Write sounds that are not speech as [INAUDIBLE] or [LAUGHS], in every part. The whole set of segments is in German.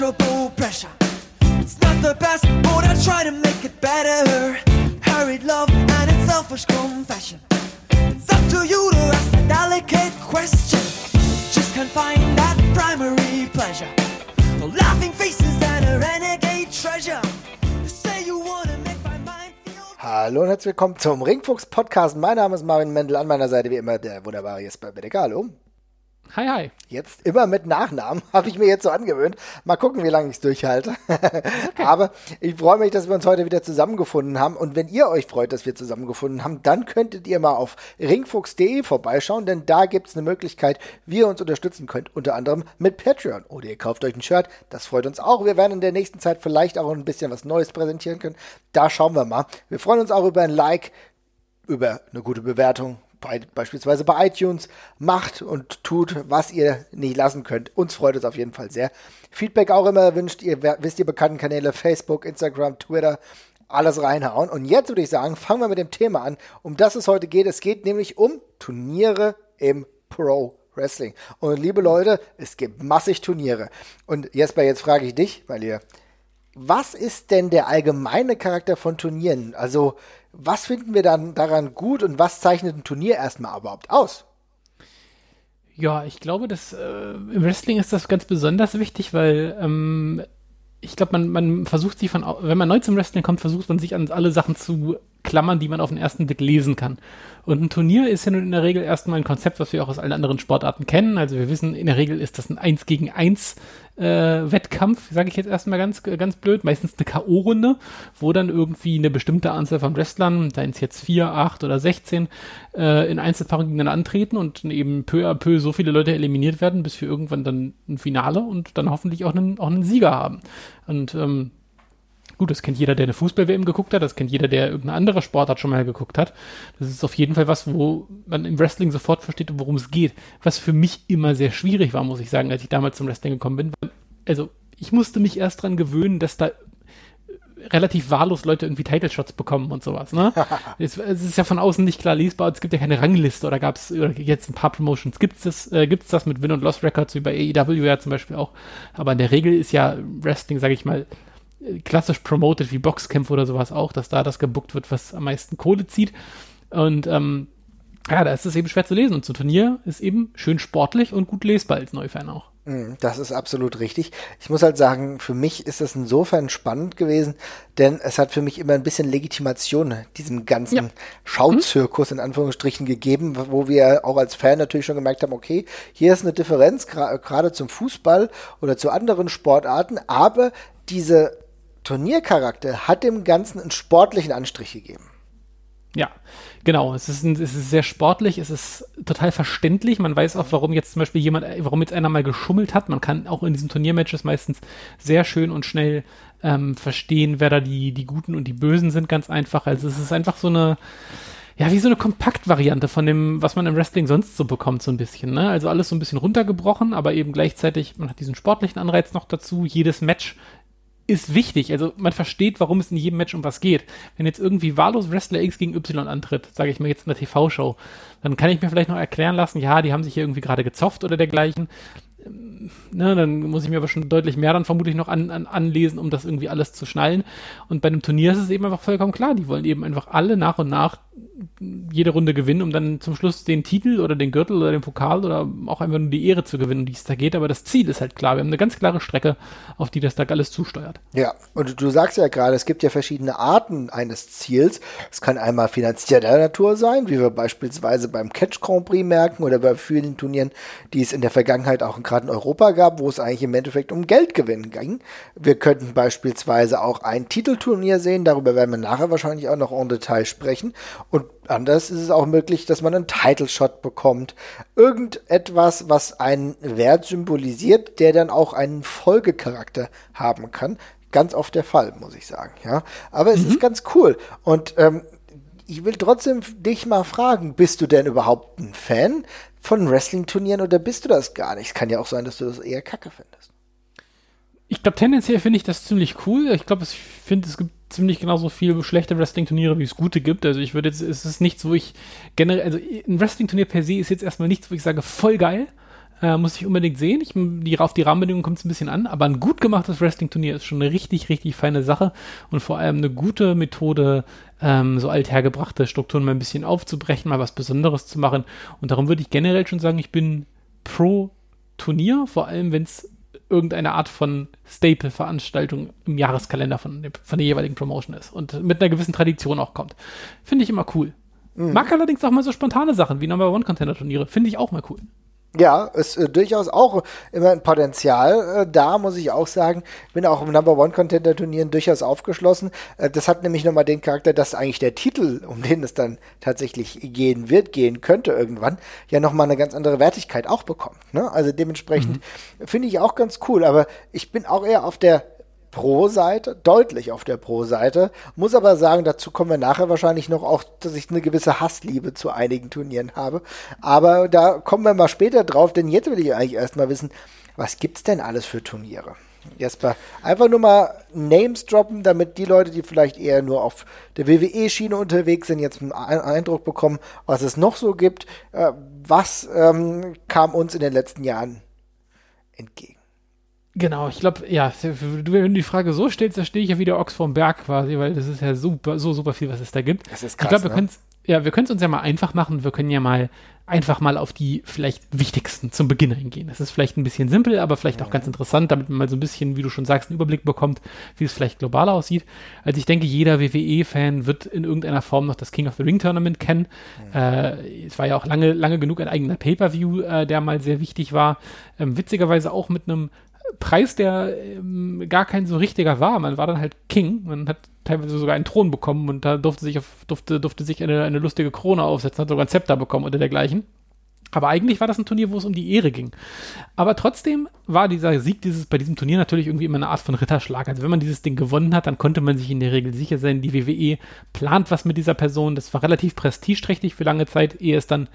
immeasurable pressure. It's not the best, but I try to make it better. Hurried love and its selfish confession. It's up to you to ask a delicate question. Just can't find that primary pleasure. The laughing faces and a renegade treasure. Say you wanna make my mind. Hallo und herzlich willkommen zum Ringfuchs Podcast. Mein Name ist Marvin Mendel, an meiner Seite wie immer der wunderbare Jesper Bedecker. Hallo. Hi, hi. Jetzt immer mit Nachnamen, [LAUGHS] habe ich mir jetzt so angewöhnt. Mal gucken, wie lange ich es durchhalte. [LAUGHS] Aber ich freue mich, dass wir uns heute wieder zusammengefunden haben. Und wenn ihr euch freut, dass wir zusammengefunden haben, dann könntet ihr mal auf ringfuchs.de vorbeischauen, denn da gibt es eine Möglichkeit, wie ihr uns unterstützen könnt, unter anderem mit Patreon. Oder ihr kauft euch ein Shirt, das freut uns auch. Wir werden in der nächsten Zeit vielleicht auch ein bisschen was Neues präsentieren können. Da schauen wir mal. Wir freuen uns auch über ein Like, über eine gute Bewertung, bei, beispielsweise bei iTunes, macht und tut, was ihr nicht lassen könnt. Uns freut es auf jeden Fall sehr. Feedback auch immer erwünscht. Ihr wisst die bekannten Kanäle Facebook, Instagram, Twitter, alles reinhauen. Und jetzt würde ich sagen, fangen wir mit dem Thema an, um das es heute geht. Es geht nämlich um Turniere im Pro Wrestling. Und liebe Leute, es gibt massig Turniere. Und Jesper, jetzt frage ich dich, weil ihr was ist denn der allgemeine Charakter von Turnieren? Also, was finden wir dann daran gut und was zeichnet ein Turnier erstmal überhaupt aus? Ja, ich glaube, dass äh, im Wrestling ist das ganz besonders wichtig, weil ähm, ich glaube, man, man versucht sich von, wenn man neu zum Wrestling kommt, versucht man sich an alle Sachen zu klammern, die man auf den ersten Blick lesen kann. Und ein Turnier ist ja nun in der Regel erstmal ein Konzept, was wir auch aus allen anderen Sportarten kennen. Also wir wissen, in der Regel ist das ein 1 gegen 1 äh, Wettkampf, sage ich jetzt erstmal ganz, ganz blöd, meistens eine K.O.-Runde, wo dann irgendwie eine bestimmte Anzahl von Wrestlern, seien es jetzt 4, 8 oder 16, äh, in Einzelpaarungen gegeneinander antreten und eben peu à peu so viele Leute eliminiert werden, bis wir irgendwann dann ein Finale und dann hoffentlich auch einen, auch einen Sieger haben. Und ähm, Gut, das kennt jeder, der eine Fußball-WM geguckt hat, das kennt jeder, der irgendeine andere Sportart schon mal geguckt hat. Das ist auf jeden Fall was, wo man im Wrestling sofort versteht, worum es geht. Was für mich immer sehr schwierig war, muss ich sagen, als ich damals zum Wrestling gekommen bin. Also, ich musste mich erst dran gewöhnen, dass da relativ wahllos Leute irgendwie Title-Shots bekommen und sowas, ne? [LAUGHS] es, es ist ja von außen nicht klar lesbar, es gibt ja keine Rangliste oder gab es, jetzt ein paar Promotions gibt's das, äh, gibt's das mit Win- und Loss-Records, wie bei AEW ja zum Beispiel auch. Aber in der Regel ist ja Wrestling, sage ich mal, klassisch promoted wie Boxkämpfe oder sowas auch, dass da das gebuckt wird, was am meisten Kohle zieht. Und ähm, ja, da ist es eben schwer zu lesen. Und so ein Turnier ist eben schön sportlich und gut lesbar als Neufan auch. Mm, Das ist absolut richtig. Ich muss halt sagen, für mich ist das insofern spannend gewesen, denn es hat für mich immer ein bisschen Legitimation diesem ganzen Ja. Schauzirkus in Anführungsstrichen gegeben, wo wir auch als Fan natürlich schon gemerkt haben, okay, hier ist eine Differenz gerade zum Fußball oder zu anderen Sportarten, aber diese Turniercharakter hat dem Ganzen einen sportlichen Anstrich gegeben. Ja, genau. Es ist, ein, es ist sehr sportlich, es ist total verständlich. Man weiß auch, warum jetzt zum Beispiel jemand, warum jetzt einer mal geschummelt hat. Man kann auch in diesen Turniermatches meistens sehr schön und schnell ähm, verstehen, wer da die, die Guten und die Bösen sind, ganz einfach. Also es ist einfach so eine, ja, wie so eine Kompaktvariante von dem, was man im Wrestling sonst so bekommt, so ein bisschen. Ne? Also alles so ein bisschen runtergebrochen, aber eben gleichzeitig, man hat diesen sportlichen Anreiz noch dazu. Jedes Match ist wichtig. Also man versteht, warum es in jedem Match um was geht. Wenn jetzt irgendwie wahllos Wrestler X gegen Y antritt, sage ich mal jetzt in der TV-Show, dann kann ich mir vielleicht noch erklären lassen, ja, die haben sich hier irgendwie gerade gezofft oder dergleichen. Ähm, Ne, dann muss ich mir aber schon deutlich mehr dann vermutlich noch an, an, anlesen, um das irgendwie alles zu schnallen. Und bei einem Turnier ist es eben einfach vollkommen klar. Die wollen eben einfach alle nach und nach jede Runde gewinnen, um dann zum Schluss den Titel oder den Gürtel oder den Pokal oder auch einfach nur die Ehre zu gewinnen, die es da geht. Aber das Ziel ist halt klar. Wir haben eine ganz klare Strecke, auf die das da alles zusteuert. Ja, und du sagst ja gerade, es gibt ja verschiedene Arten eines Ziels. Es kann einmal finanzieller Natur sein, wie wir beispielsweise beim Catch Grand Prix merken oder bei vielen Turnieren, die es in der Vergangenheit auch gerade in Europa gab, wo es eigentlich im Endeffekt um Geldgewinn ging. Wir könnten beispielsweise auch ein Titelturnier sehen, darüber werden wir nachher wahrscheinlich auch noch en Detail sprechen. Und anders ist es auch möglich, dass man einen Title Shot bekommt. Irgendetwas, was einen Wert symbolisiert, der dann auch einen Folgecharakter haben kann. Ganz oft der Fall, muss ich sagen, ja. Aber es ist ganz cool. Und ähm, ich will trotzdem dich mal fragen, bist du denn überhaupt ein Fan von Wrestling-Turnieren oder bist du das gar nicht? Es kann ja auch sein, dass du das eher kacke findest. Ich glaube, tendenziell finde ich das ziemlich cool. Ich glaube, ich finde, es gibt ziemlich genauso viele schlechte Wrestling-Turniere, wie es gute gibt. Also ich würde jetzt, es ist nichts, wo ich generell, also ein Wrestling-Turnier per se ist jetzt erstmal nichts, wo ich sage, voll geil. Äh, muss ich unbedingt sehen. Ich, die, auf die Rahmenbedingungen kommt es ein bisschen an, aber ein gut gemachtes Wrestling-Turnier ist schon eine richtig, richtig feine Sache und vor allem eine gute Methode, ähm, so althergebrachte Strukturen mal ein bisschen aufzubrechen, mal was Besonderes zu machen. Und darum würde ich generell schon sagen, ich bin pro Turnier, vor allem wenn es irgendeine Art von Staple-Veranstaltung im Jahreskalender von, von der jeweiligen Promotion ist und mit einer gewissen Tradition auch kommt. Finde ich immer cool. Mhm. Mag allerdings auch mal so spontane Sachen wie Number One Contender Turniere. Finde ich auch mal cool. Ja, ist äh, durchaus auch immer ein Potenzial äh, da, muss ich auch sagen. Bin auch im Number One Contender Turnieren durchaus aufgeschlossen. Äh, das hat nämlich nochmal den Charakter, dass eigentlich der Titel, um den es dann tatsächlich gehen wird, gehen könnte irgendwann, ja nochmal eine ganz andere Wertigkeit auch bekommt. Ne? Also dementsprechend mhm. finde ich auch ganz cool. Aber ich bin auch eher auf der Pro-Seite, deutlich auf der Pro-Seite. Muss aber sagen, dazu kommen wir nachher wahrscheinlich noch auch, dass ich eine gewisse Hassliebe zu einigen Turnieren habe. Aber da kommen wir mal später drauf, denn jetzt will ich eigentlich erstmal wissen, was gibt's denn alles für Turniere? Jesper, einfach nur mal Names droppen, damit die Leute, die vielleicht eher nur auf der WWE-Schiene unterwegs sind, jetzt einen Eindruck bekommen, was es noch so gibt. Äh, was ähm, kam uns in den letzten Jahren entgegen? Genau, ich glaube, ja, wenn du die Frage so stellst, da stehe ich ja wieder Ochs vom Berg quasi, weil das ist ja super, so super viel, was es da gibt. Das ist krass, ich glaube, wir ne? können ja, wir können es uns ja mal einfach machen. Wir können ja mal einfach mal auf die vielleicht wichtigsten zum Beginn eingehen. Das ist vielleicht ein bisschen simpel, aber vielleicht auch ganz interessant, damit man mal so ein bisschen, wie du schon sagst, einen Überblick bekommt, wie es vielleicht global aussieht. Also ich denke, jeder WWE-Fan wird in irgendeiner Form noch das King of the Ring Tournament kennen. Mhm. Äh, es war ja auch lange, lange genug ein eigener Pay-Per-View, äh, der mal sehr wichtig war. Ähm, witzigerweise auch mit einem Preis, der ähm, gar kein so richtiger war. Man war dann halt King. Man hat teilweise sogar einen Thron bekommen und da durfte sich, auf, durfte, durfte sich eine, eine lustige Krone aufsetzen, hat sogar ein Zepter bekommen oder dergleichen. Aber eigentlich war das ein Turnier, wo es um die Ehre ging. Aber trotzdem war dieser Sieg dieses, bei diesem Turnier natürlich irgendwie immer eine Art von Ritterschlag. Also wenn man dieses Ding gewonnen hat, dann konnte man sich in der Regel sicher sein, die WWE plant was mit dieser Person. Das war relativ prestigeträchtig für lange Zeit, ehe es dann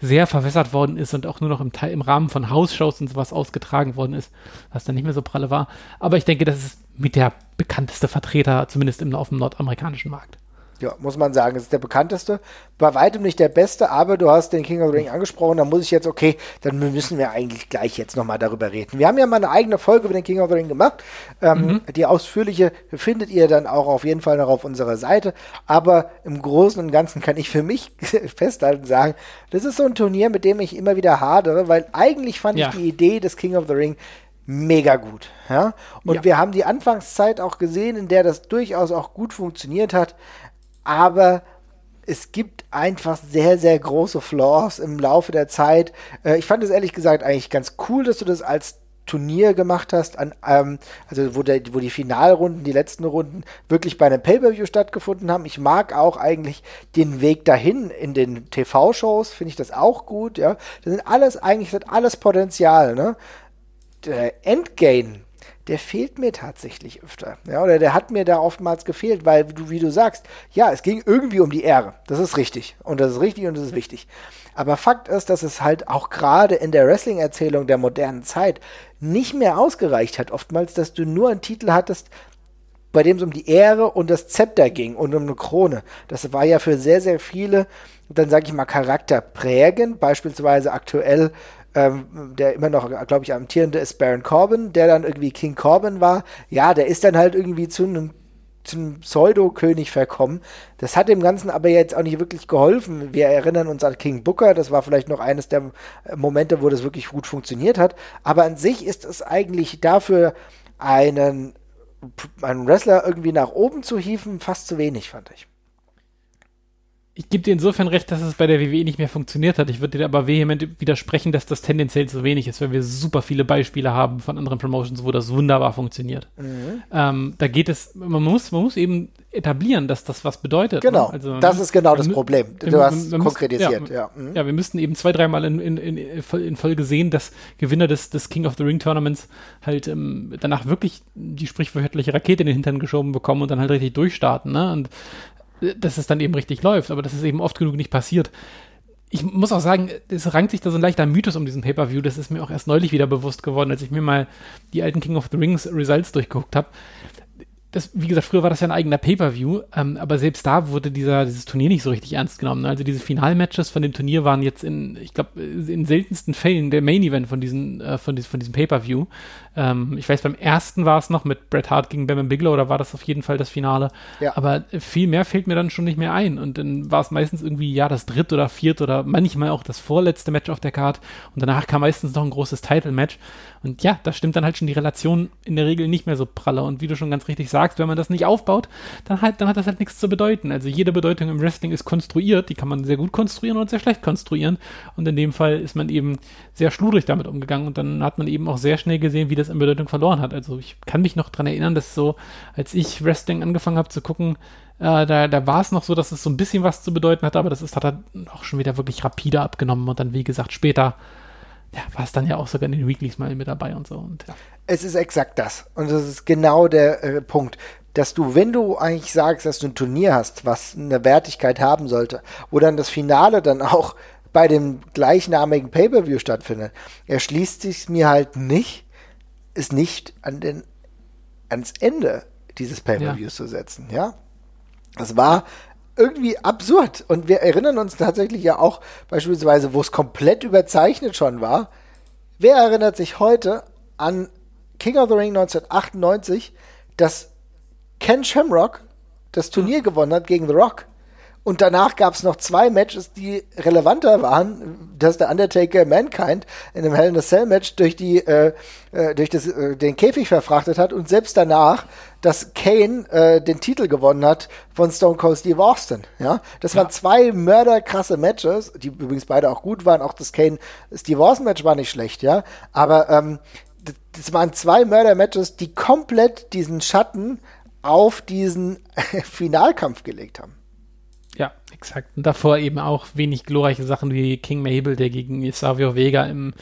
sehr verwässert worden ist und auch nur noch im, im Rahmen von Hausshows und sowas ausgetragen worden ist, was dann nicht mehr so pralle war. Aber ich denke, das ist mit der bekannteste Vertreter, zumindest im, auf dem nordamerikanischen Markt. Ja, muss man sagen, es ist der bekannteste. Bei weitem nicht der beste, aber du hast den King of the Ring angesprochen, da muss ich jetzt, okay, dann müssen wir eigentlich gleich jetzt nochmal darüber reden. Wir haben ja mal eine eigene Folge über den King of the Ring gemacht. Ähm, mhm. Die ausführliche findet ihr dann auch auf jeden Fall noch auf unserer Seite. Aber im Großen und Ganzen kann ich für mich [LAUGHS] festhalten sagen, das ist so ein Turnier, mit dem ich immer wieder hadere, weil eigentlich fand ja. ich die Idee des King of the Ring mega gut. Ja? Und ja. wir haben die Anfangszeit auch gesehen, in der das durchaus auch gut funktioniert hat aber es gibt einfach sehr, sehr große Flaws im Laufe der Zeit. Äh, ich fand es ehrlich gesagt eigentlich ganz cool, dass du das als Turnier gemacht hast, an, ähm, also wo, der, wo die Finalrunden, die letzten Runden wirklich bei einem Pay-Per-View stattgefunden haben. Ich mag auch eigentlich den Weg dahin in den TV-Shows, finde ich das auch gut, ja. Das sind alles, eigentlich das hat alles Potenzial, ne. Der Endgame der fehlt mir tatsächlich öfter. Ja, oder der hat mir da oftmals gefehlt, weil du, wie du sagst, ja, es ging irgendwie um die Ehre. Das ist richtig. Und das ist richtig und das ist wichtig. Aber Fakt ist, dass es halt auch gerade in der Wrestling-Erzählung der modernen Zeit nicht mehr ausgereicht hat, oftmals, dass du nur einen Titel hattest, bei dem es um die Ehre und das Zepter ging und um eine Krone. Das war ja für sehr, sehr viele, dann sage ich mal, charakterprägend. Beispielsweise aktuell ähm, der immer noch, glaube ich, amtierende ist Baron Corbin, der dann irgendwie King Corbin war. Ja, der ist dann halt irgendwie zu einem zum Pseudo-König verkommen. Das hat dem Ganzen aber jetzt auch nicht wirklich geholfen. Wir erinnern uns an King Booker, das war vielleicht noch eines der Momente, wo das wirklich gut funktioniert hat. Aber an sich ist es eigentlich dafür, einen, einen Wrestler irgendwie nach oben zu hieven, fast zu wenig, fand ich ich gebe dir insofern recht, dass es bei der WWE nicht mehr funktioniert hat. Ich würde dir aber vehement widersprechen, dass das tendenziell zu wenig ist, weil wir super viele Beispiele haben von anderen Promotions, wo das wunderbar funktioniert. Mhm. Ähm, da geht es, man muss, man muss eben etablieren, dass das was bedeutet. Ne? Genau, also, das ist genau das Problem. Du wir, hast wir konkretisiert, müssen, ja. Ja. Mhm. ja. wir müssten eben zwei, dreimal in, in, in, in Folge sehen, dass Gewinner des, des King of the Ring Tournaments halt ähm, danach wirklich die sprichwörtliche Rakete in den Hintern geschoben bekommen und dann halt richtig durchstarten. Ne? Und dass es dann eben richtig läuft, aber das ist eben oft genug nicht passiert. Ich muss auch sagen, es rankt sich da so ein leichter Mythos um diesen Pay-Per-View. Das ist mir auch erst neulich wieder bewusst geworden, als ich mir mal die alten King of the Rings Results durchgeguckt habe. Das, wie gesagt, früher war das ja ein eigener Pay-Per-View, ähm, aber selbst da wurde dieser, dieses Turnier nicht so richtig ernst genommen. Ne? Also diese Finalmatches von dem Turnier waren jetzt in, ich glaube, in seltensten Fällen der Main-Event von, diesen, äh, von, dies, von diesem Pay-Per-View. Ähm, ich weiß, beim ersten war es noch mit Bret Hart gegen Bam Bigelow, da war das auf jeden Fall das Finale. Ja. Aber viel mehr fällt mir dann schon nicht mehr ein. Und dann war es meistens irgendwie, ja, das dritte oder vierte oder manchmal auch das vorletzte Match auf der Card. Und danach kam meistens noch ein großes Title-Match. Und ja, da stimmt dann halt schon die Relation in der Regel nicht mehr so pralle. Und wie du schon ganz richtig sagst, wenn man das nicht aufbaut, dann halt, dann hat das halt nichts zu bedeuten. Also jede Bedeutung im Wrestling ist konstruiert, die kann man sehr gut konstruieren und sehr schlecht konstruieren. Und in dem Fall ist man eben sehr schludrig damit umgegangen und dann hat man eben auch sehr schnell gesehen, wie das an Bedeutung verloren hat. Also ich kann mich noch dran erinnern, dass so, als ich Wrestling angefangen habe zu gucken, äh, da, da war es noch so, dass es so ein bisschen was zu bedeuten hatte, aber das ist, hat er auch schon wieder wirklich rapide abgenommen und dann, wie gesagt, später ja, war es dann ja auch sogar in den Weeklies mal mit dabei und so. Und, ja. Es ist exakt das. Und das ist genau der äh, Punkt. Dass du, wenn du eigentlich sagst, dass du ein Turnier hast, was eine Wertigkeit haben sollte, wo dann das Finale dann auch bei dem gleichnamigen Pay-Per-View stattfindet, erschließt sich mir halt nicht, es nicht an den, ans Ende dieses Pay-Per-Views ja. zu setzen, ja. Das war irgendwie absurd. Und wir erinnern uns tatsächlich ja auch beispielsweise, wo es komplett überzeichnet schon war. Wer erinnert sich heute an King of the Ring 1998, dass Ken Shamrock das Turnier gewonnen hat gegen The Rock? Und danach gab es noch zwei Matches, die relevanter waren, dass der Undertaker Mankind in einem Hell in a Cell Match durch die äh, äh, durch das, äh, den Käfig verfrachtet hat und selbst danach, dass Kane äh, den Titel gewonnen hat von Stone Cold Steve Austin. Ja, das ja. waren zwei mörderkrasse Matches, die übrigens beide auch gut waren. Auch das Kane Steve Austin Match war nicht schlecht, ja, aber ähm, das waren zwei Mörder-Matches, die komplett diesen Schatten auf diesen [LAUGHS] Finalkampf gelegt haben. Ja, exakt. Und davor eben auch wenig glorreiche Sachen wie King Mabel, der gegen Savio Vega im,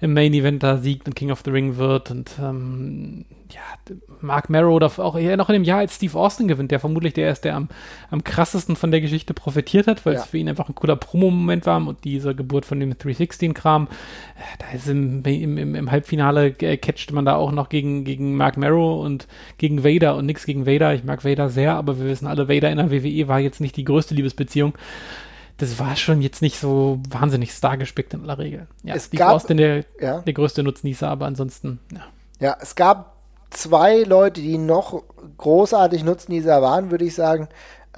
im Main Event da siegt und King of the Ring wird. Und ähm, ja, Mark Marrow oder auch eher noch in dem Jahr als Steve Austin gewinnt, der vermutlich der ist, der am, am krassesten von der Geschichte profitiert hat, weil ja. es für ihn einfach ein cooler Promo-Moment war und diese Geburt von dem 316-Kram. Da ist im, im, im, Halbfinale äh, catchte man da auch noch gegen, gegen Mark Marrow und gegen Vader und nichts gegen Vader. Ich mag Vader sehr, aber wir wissen alle, Vader in der WWE war jetzt nicht die größte Liebesbeziehung das war schon jetzt nicht so wahnsinnig stargespickt in aller Regel. Ja, es Steve gab, Austin der, ja. der größte Nutznießer, aber ansonsten, ja. Ja, es gab zwei Leute, die noch großartig Nutznießer waren, würde ich sagen.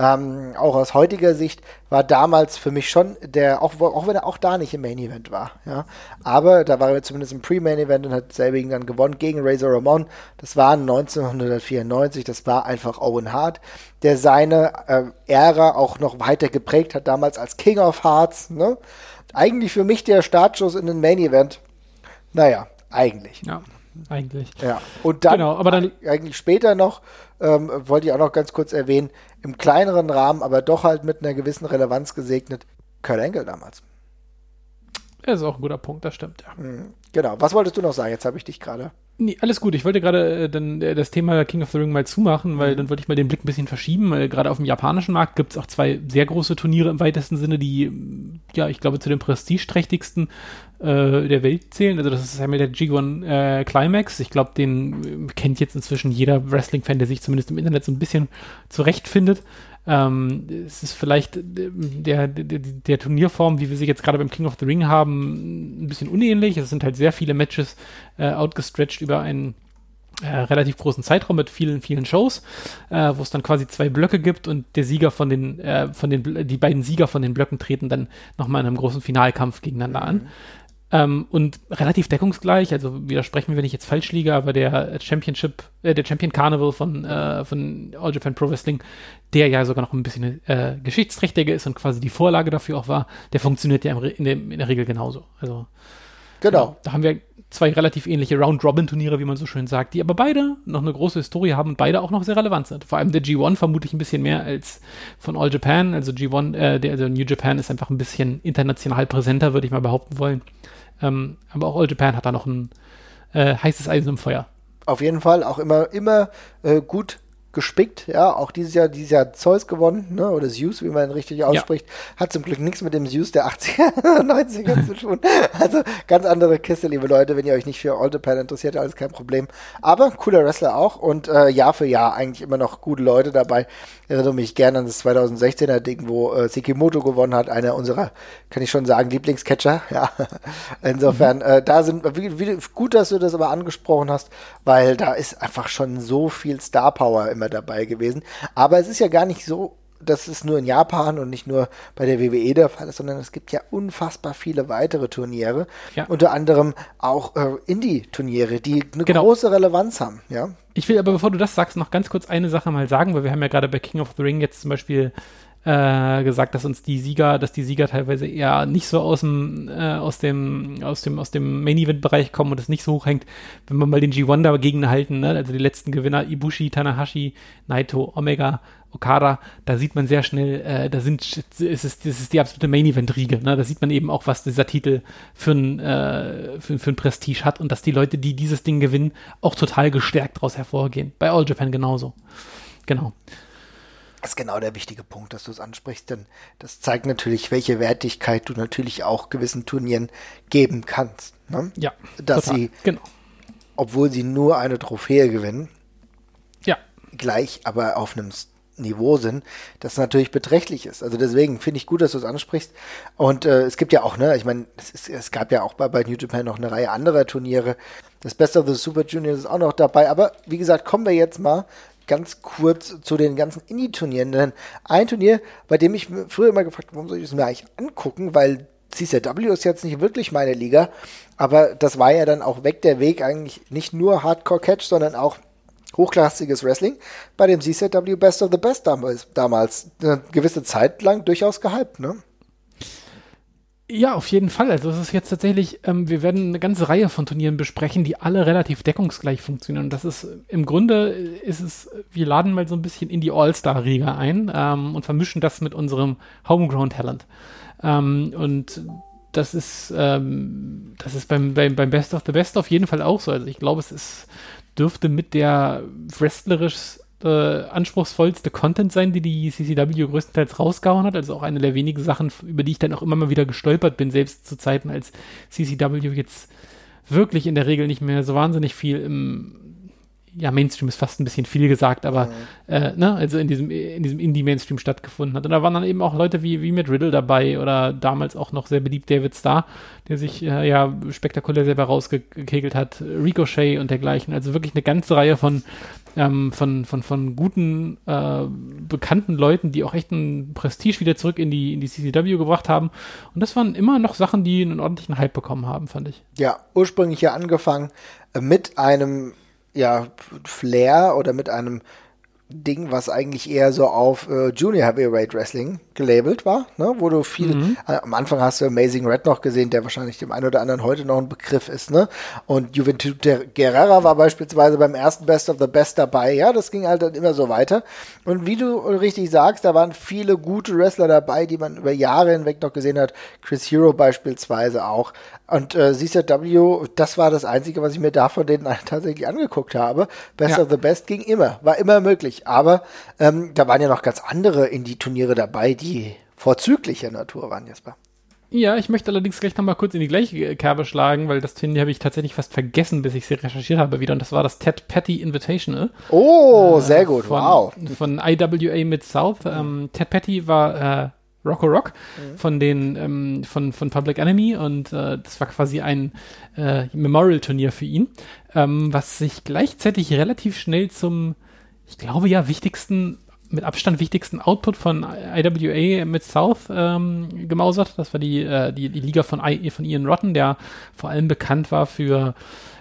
Ähm, auch aus heutiger Sicht war damals für mich schon der, auch, auch wenn er auch da nicht im Main Event war, ja. Aber da war er zumindest im Pre-Main Event und hat selbigen dann gewonnen gegen Razor Ramon. Das war 1994, das war einfach Owen Hart, der seine äh, Ära auch noch weiter geprägt hat, damals als King of Hearts, ne? Eigentlich für mich der Startschuss in den Main Event. Naja, eigentlich. Ja eigentlich. Ja, und dann, genau, aber dann eigentlich später noch, ähm, wollte ich auch noch ganz kurz erwähnen, im kleineren Rahmen, aber doch halt mit einer gewissen Relevanz gesegnet, Kurt Angle damals. Das ist auch ein guter Punkt, das stimmt, ja. Mhm, genau. Was wolltest du noch sagen? Jetzt habe ich dich gerade. Nee, alles gut. Ich wollte gerade äh, dann äh, das Thema King of the Ring mal zumachen, weil mhm. dann wollte ich mal den Blick ein bisschen verschieben. Gerade auf dem japanischen Markt gibt es auch zwei sehr große Turniere im weitesten Sinne, die, ja, ich glaube, zu den prestigeträchtigsten äh, der Welt zählen. Also das ist einmal der G1 äh, Climax. Ich glaube, den kennt jetzt inzwischen jeder Wrestling-Fan, der sich zumindest im Internet so ein bisschen zurechtfindet. Ähm, es ist vielleicht äh, der, der, der, Turnierform, wie wir sie jetzt gerade beim King of the Ring haben, ein bisschen unähnlich. Es sind halt sehr viele Matches äh, outgestretched über einen äh, relativ großen Zeitraum mit vielen, vielen Shows, äh, wo es dann quasi zwei Blöcke gibt und der Sieger von den, äh, von den, die beiden Sieger von den Blöcken treten dann nochmal in einem großen Finalkampf gegeneinander an. Ähm, und relativ deckungsgleich, also widersprechen mir, wenn ich jetzt falsch liege, aber der Championship, äh, der Champion Carnival von, äh, von All Japan Pro Wrestling, der ja sogar noch ein bisschen äh, geschichtsträchtiger ist und quasi die Vorlage dafür auch war, der funktioniert ja in, der, in der Regel genauso. Also genau. Ja, da haben wir zwei relativ ähnliche Round-Robin-Turniere, wie man so schön sagt, die aber beide noch eine große Historie haben und beide auch noch sehr relevant sind. Vor allem der G1 vermutlich ein bisschen mehr als von All Japan. Also G1, äh, der, also New Japan ist einfach ein bisschen international präsenter, würde ich mal behaupten wollen. Ähm, aber auch All Japan hat da noch ein äh, heißes Eisen im Feuer. Auf jeden Fall, auch immer, immer äh, gut gespickt, ja, auch dieses Jahr, dieses Jahr Zeus gewonnen, ne, oder Zeus, wie man ihn richtig ausspricht, ja. hat zum Glück nichts mit dem Zeus der 80er, 90er [LAUGHS] zu tun. Also ganz andere Kiste, liebe Leute, wenn ihr euch nicht für All Japan interessiert, alles kein Problem. Aber cooler Wrestler auch und äh, Jahr für Jahr eigentlich immer noch gute Leute dabei. Ich erinnere mich gerne an das 2016er Ding, wo äh, Sekimoto gewonnen hat, einer unserer, kann ich schon sagen, Lieblingscatcher. [LAUGHS] Ja, insofern, mhm. äh, da sind, wie, wie, gut, dass du das aber angesprochen hast, weil da ist einfach schon so viel Star Power immer dabei gewesen. Aber es ist ja gar nicht so das ist nur in Japan und nicht nur bei der WWE der Fall ist, sondern es gibt ja unfassbar viele weitere Turniere. Ja. Unter anderem auch äh, Indie-Turniere, die eine genau. große Relevanz haben. Ja? Ich will aber, bevor du das sagst, noch ganz kurz eine Sache mal sagen, weil wir haben ja gerade bei King of the Ring jetzt zum Beispiel äh, gesagt, dass uns die Sieger, dass die Sieger teilweise eher nicht so aus dem, äh, aus dem, aus dem, aus dem Main Event Bereich kommen und es nicht so hoch hängt, wenn wir mal den G1 dagegen halten, ne? also die letzten Gewinner, Ibushi, Tanahashi, Naito, Omega, Okada, da sieht man sehr schnell, äh, da sind, es ist, das ist die absolute Main Event Riege, ne? da sieht man eben auch, was dieser Titel für ein, äh, für, für ein Prestige hat und dass die Leute, die dieses Ding gewinnen, auch total gestärkt daraus hervorgehen. Bei All Japan genauso. Genau. Das ist genau der wichtige Punkt, dass du es ansprichst, denn das zeigt natürlich, welche Wertigkeit du natürlich auch gewissen Turnieren geben kannst. Ne? Ja. Dass total. sie, genau. obwohl sie nur eine Trophäe gewinnen, ja. gleich aber auf einem Niveau sind, das natürlich beträchtlich ist. Also deswegen finde ich gut, dass du es ansprichst. Und äh, es gibt ja auch, ne, ich meine, es, es, gab ja auch bei, bei New Japan noch eine Reihe anderer Turniere. Das Best of the Super Juniors ist auch noch dabei. Aber wie gesagt, kommen wir jetzt mal ganz kurz zu den ganzen Indie-Turnieren. Denn ein Turnier, bei dem ich früher immer gefragt habe, warum soll ich das mir eigentlich angucken, weil CCW ist jetzt nicht wirklich meine Liga, aber das war ja dann auch weg der Weg, eigentlich nicht nur Hardcore-Catch, sondern auch hochklassiges Wrestling, bei dem CCW Best of the Best damals, damals eine gewisse Zeit lang durchaus gehypt, ne? Ja, auf jeden Fall. Also es ist jetzt tatsächlich, ähm, wir werden eine ganze Reihe von Turnieren besprechen, die alle relativ deckungsgleich funktionieren. Und das ist im Grunde ist es, wir laden mal so ein bisschen in die All-Star-Riga ein ähm, und vermischen das mit unserem Homegrown-Talent. Ähm, und das ist, ähm, das ist beim, beim, beim Best of the Best auf jeden Fall auch so. Also ich glaube, es ist, dürfte mit der wrestlerisch äh, anspruchsvollste Content sein, die die CCW größtenteils rausgehauen hat. Also auch eine der wenigen Sachen, über die ich dann auch immer mal wieder gestolpert bin, selbst zu Zeiten, als CCW jetzt wirklich in der Regel nicht mehr so wahnsinnig viel im ja, Mainstream ist fast ein bisschen viel gesagt, aber mhm. äh, ne, also in diesem, in diesem Indie-Mainstream stattgefunden hat. Und da waren dann eben auch Leute wie, wie Matt Riddle dabei oder damals auch noch sehr beliebt David Starr, der sich äh, ja spektakulär selber rausgekegelt hat, Ricochet und dergleichen. Also wirklich eine ganze Reihe von ähm, von, von, von guten, äh, bekannten Leuten, die auch echt ein Prestige wieder zurück in die, in die CCW gebracht haben. Und das waren immer noch Sachen, die einen ordentlichen Hype bekommen haben, fand ich. Ja, ursprünglich ja angefangen äh, mit einem ja, Flair oder mit einem Ding, was eigentlich eher so auf äh, Junior Heavyweight Wrestling gelabelt war, ne? wo du viel, mhm. äh, am Anfang hast du Amazing Red noch gesehen, der wahrscheinlich dem einen oder anderen heute noch ein Begriff ist, ne? Und Juventud Guerrera war beispielsweise beim ersten Best of the Best dabei, ja, das ging halt dann immer so weiter. Und wie du richtig sagst, da waren viele gute Wrestler dabei, die man über Jahre hinweg noch gesehen hat, Chris Hero beispielsweise auch. Und äh, CZW, das war das Einzige, was ich mir da von denen [LAUGHS] tatsächlich angeguckt habe. Best ja. of the Best ging immer, war immer möglich. Aber ähm, da waren ja noch ganz andere Indie-Turniere dabei, die vorzüglicher Natur waren, Jesper. Ja, ich möchte allerdings gleich nochmal kurz in die gleiche Kerbe schlagen, weil das Turnier habe ich tatsächlich fast vergessen, bis ich sie recherchiert habe wieder. Und das war das Ted Petty Invitational. Oh, äh, sehr gut, von, wow. Von IWA Mid-South. Ähm, Ted Petty war äh, Rocco Rock mhm. von den ähm, von, von Public Enemy und äh, das war quasi ein äh, Memorial-Turnier für ihn, ähm, was sich gleichzeitig relativ schnell zum, ich glaube ja, wichtigsten mit Abstand wichtigsten Output von IWA mit South ähm, gemausert. Das war die, äh, die, die Liga von, I, von Ian Rotten, der vor allem bekannt war für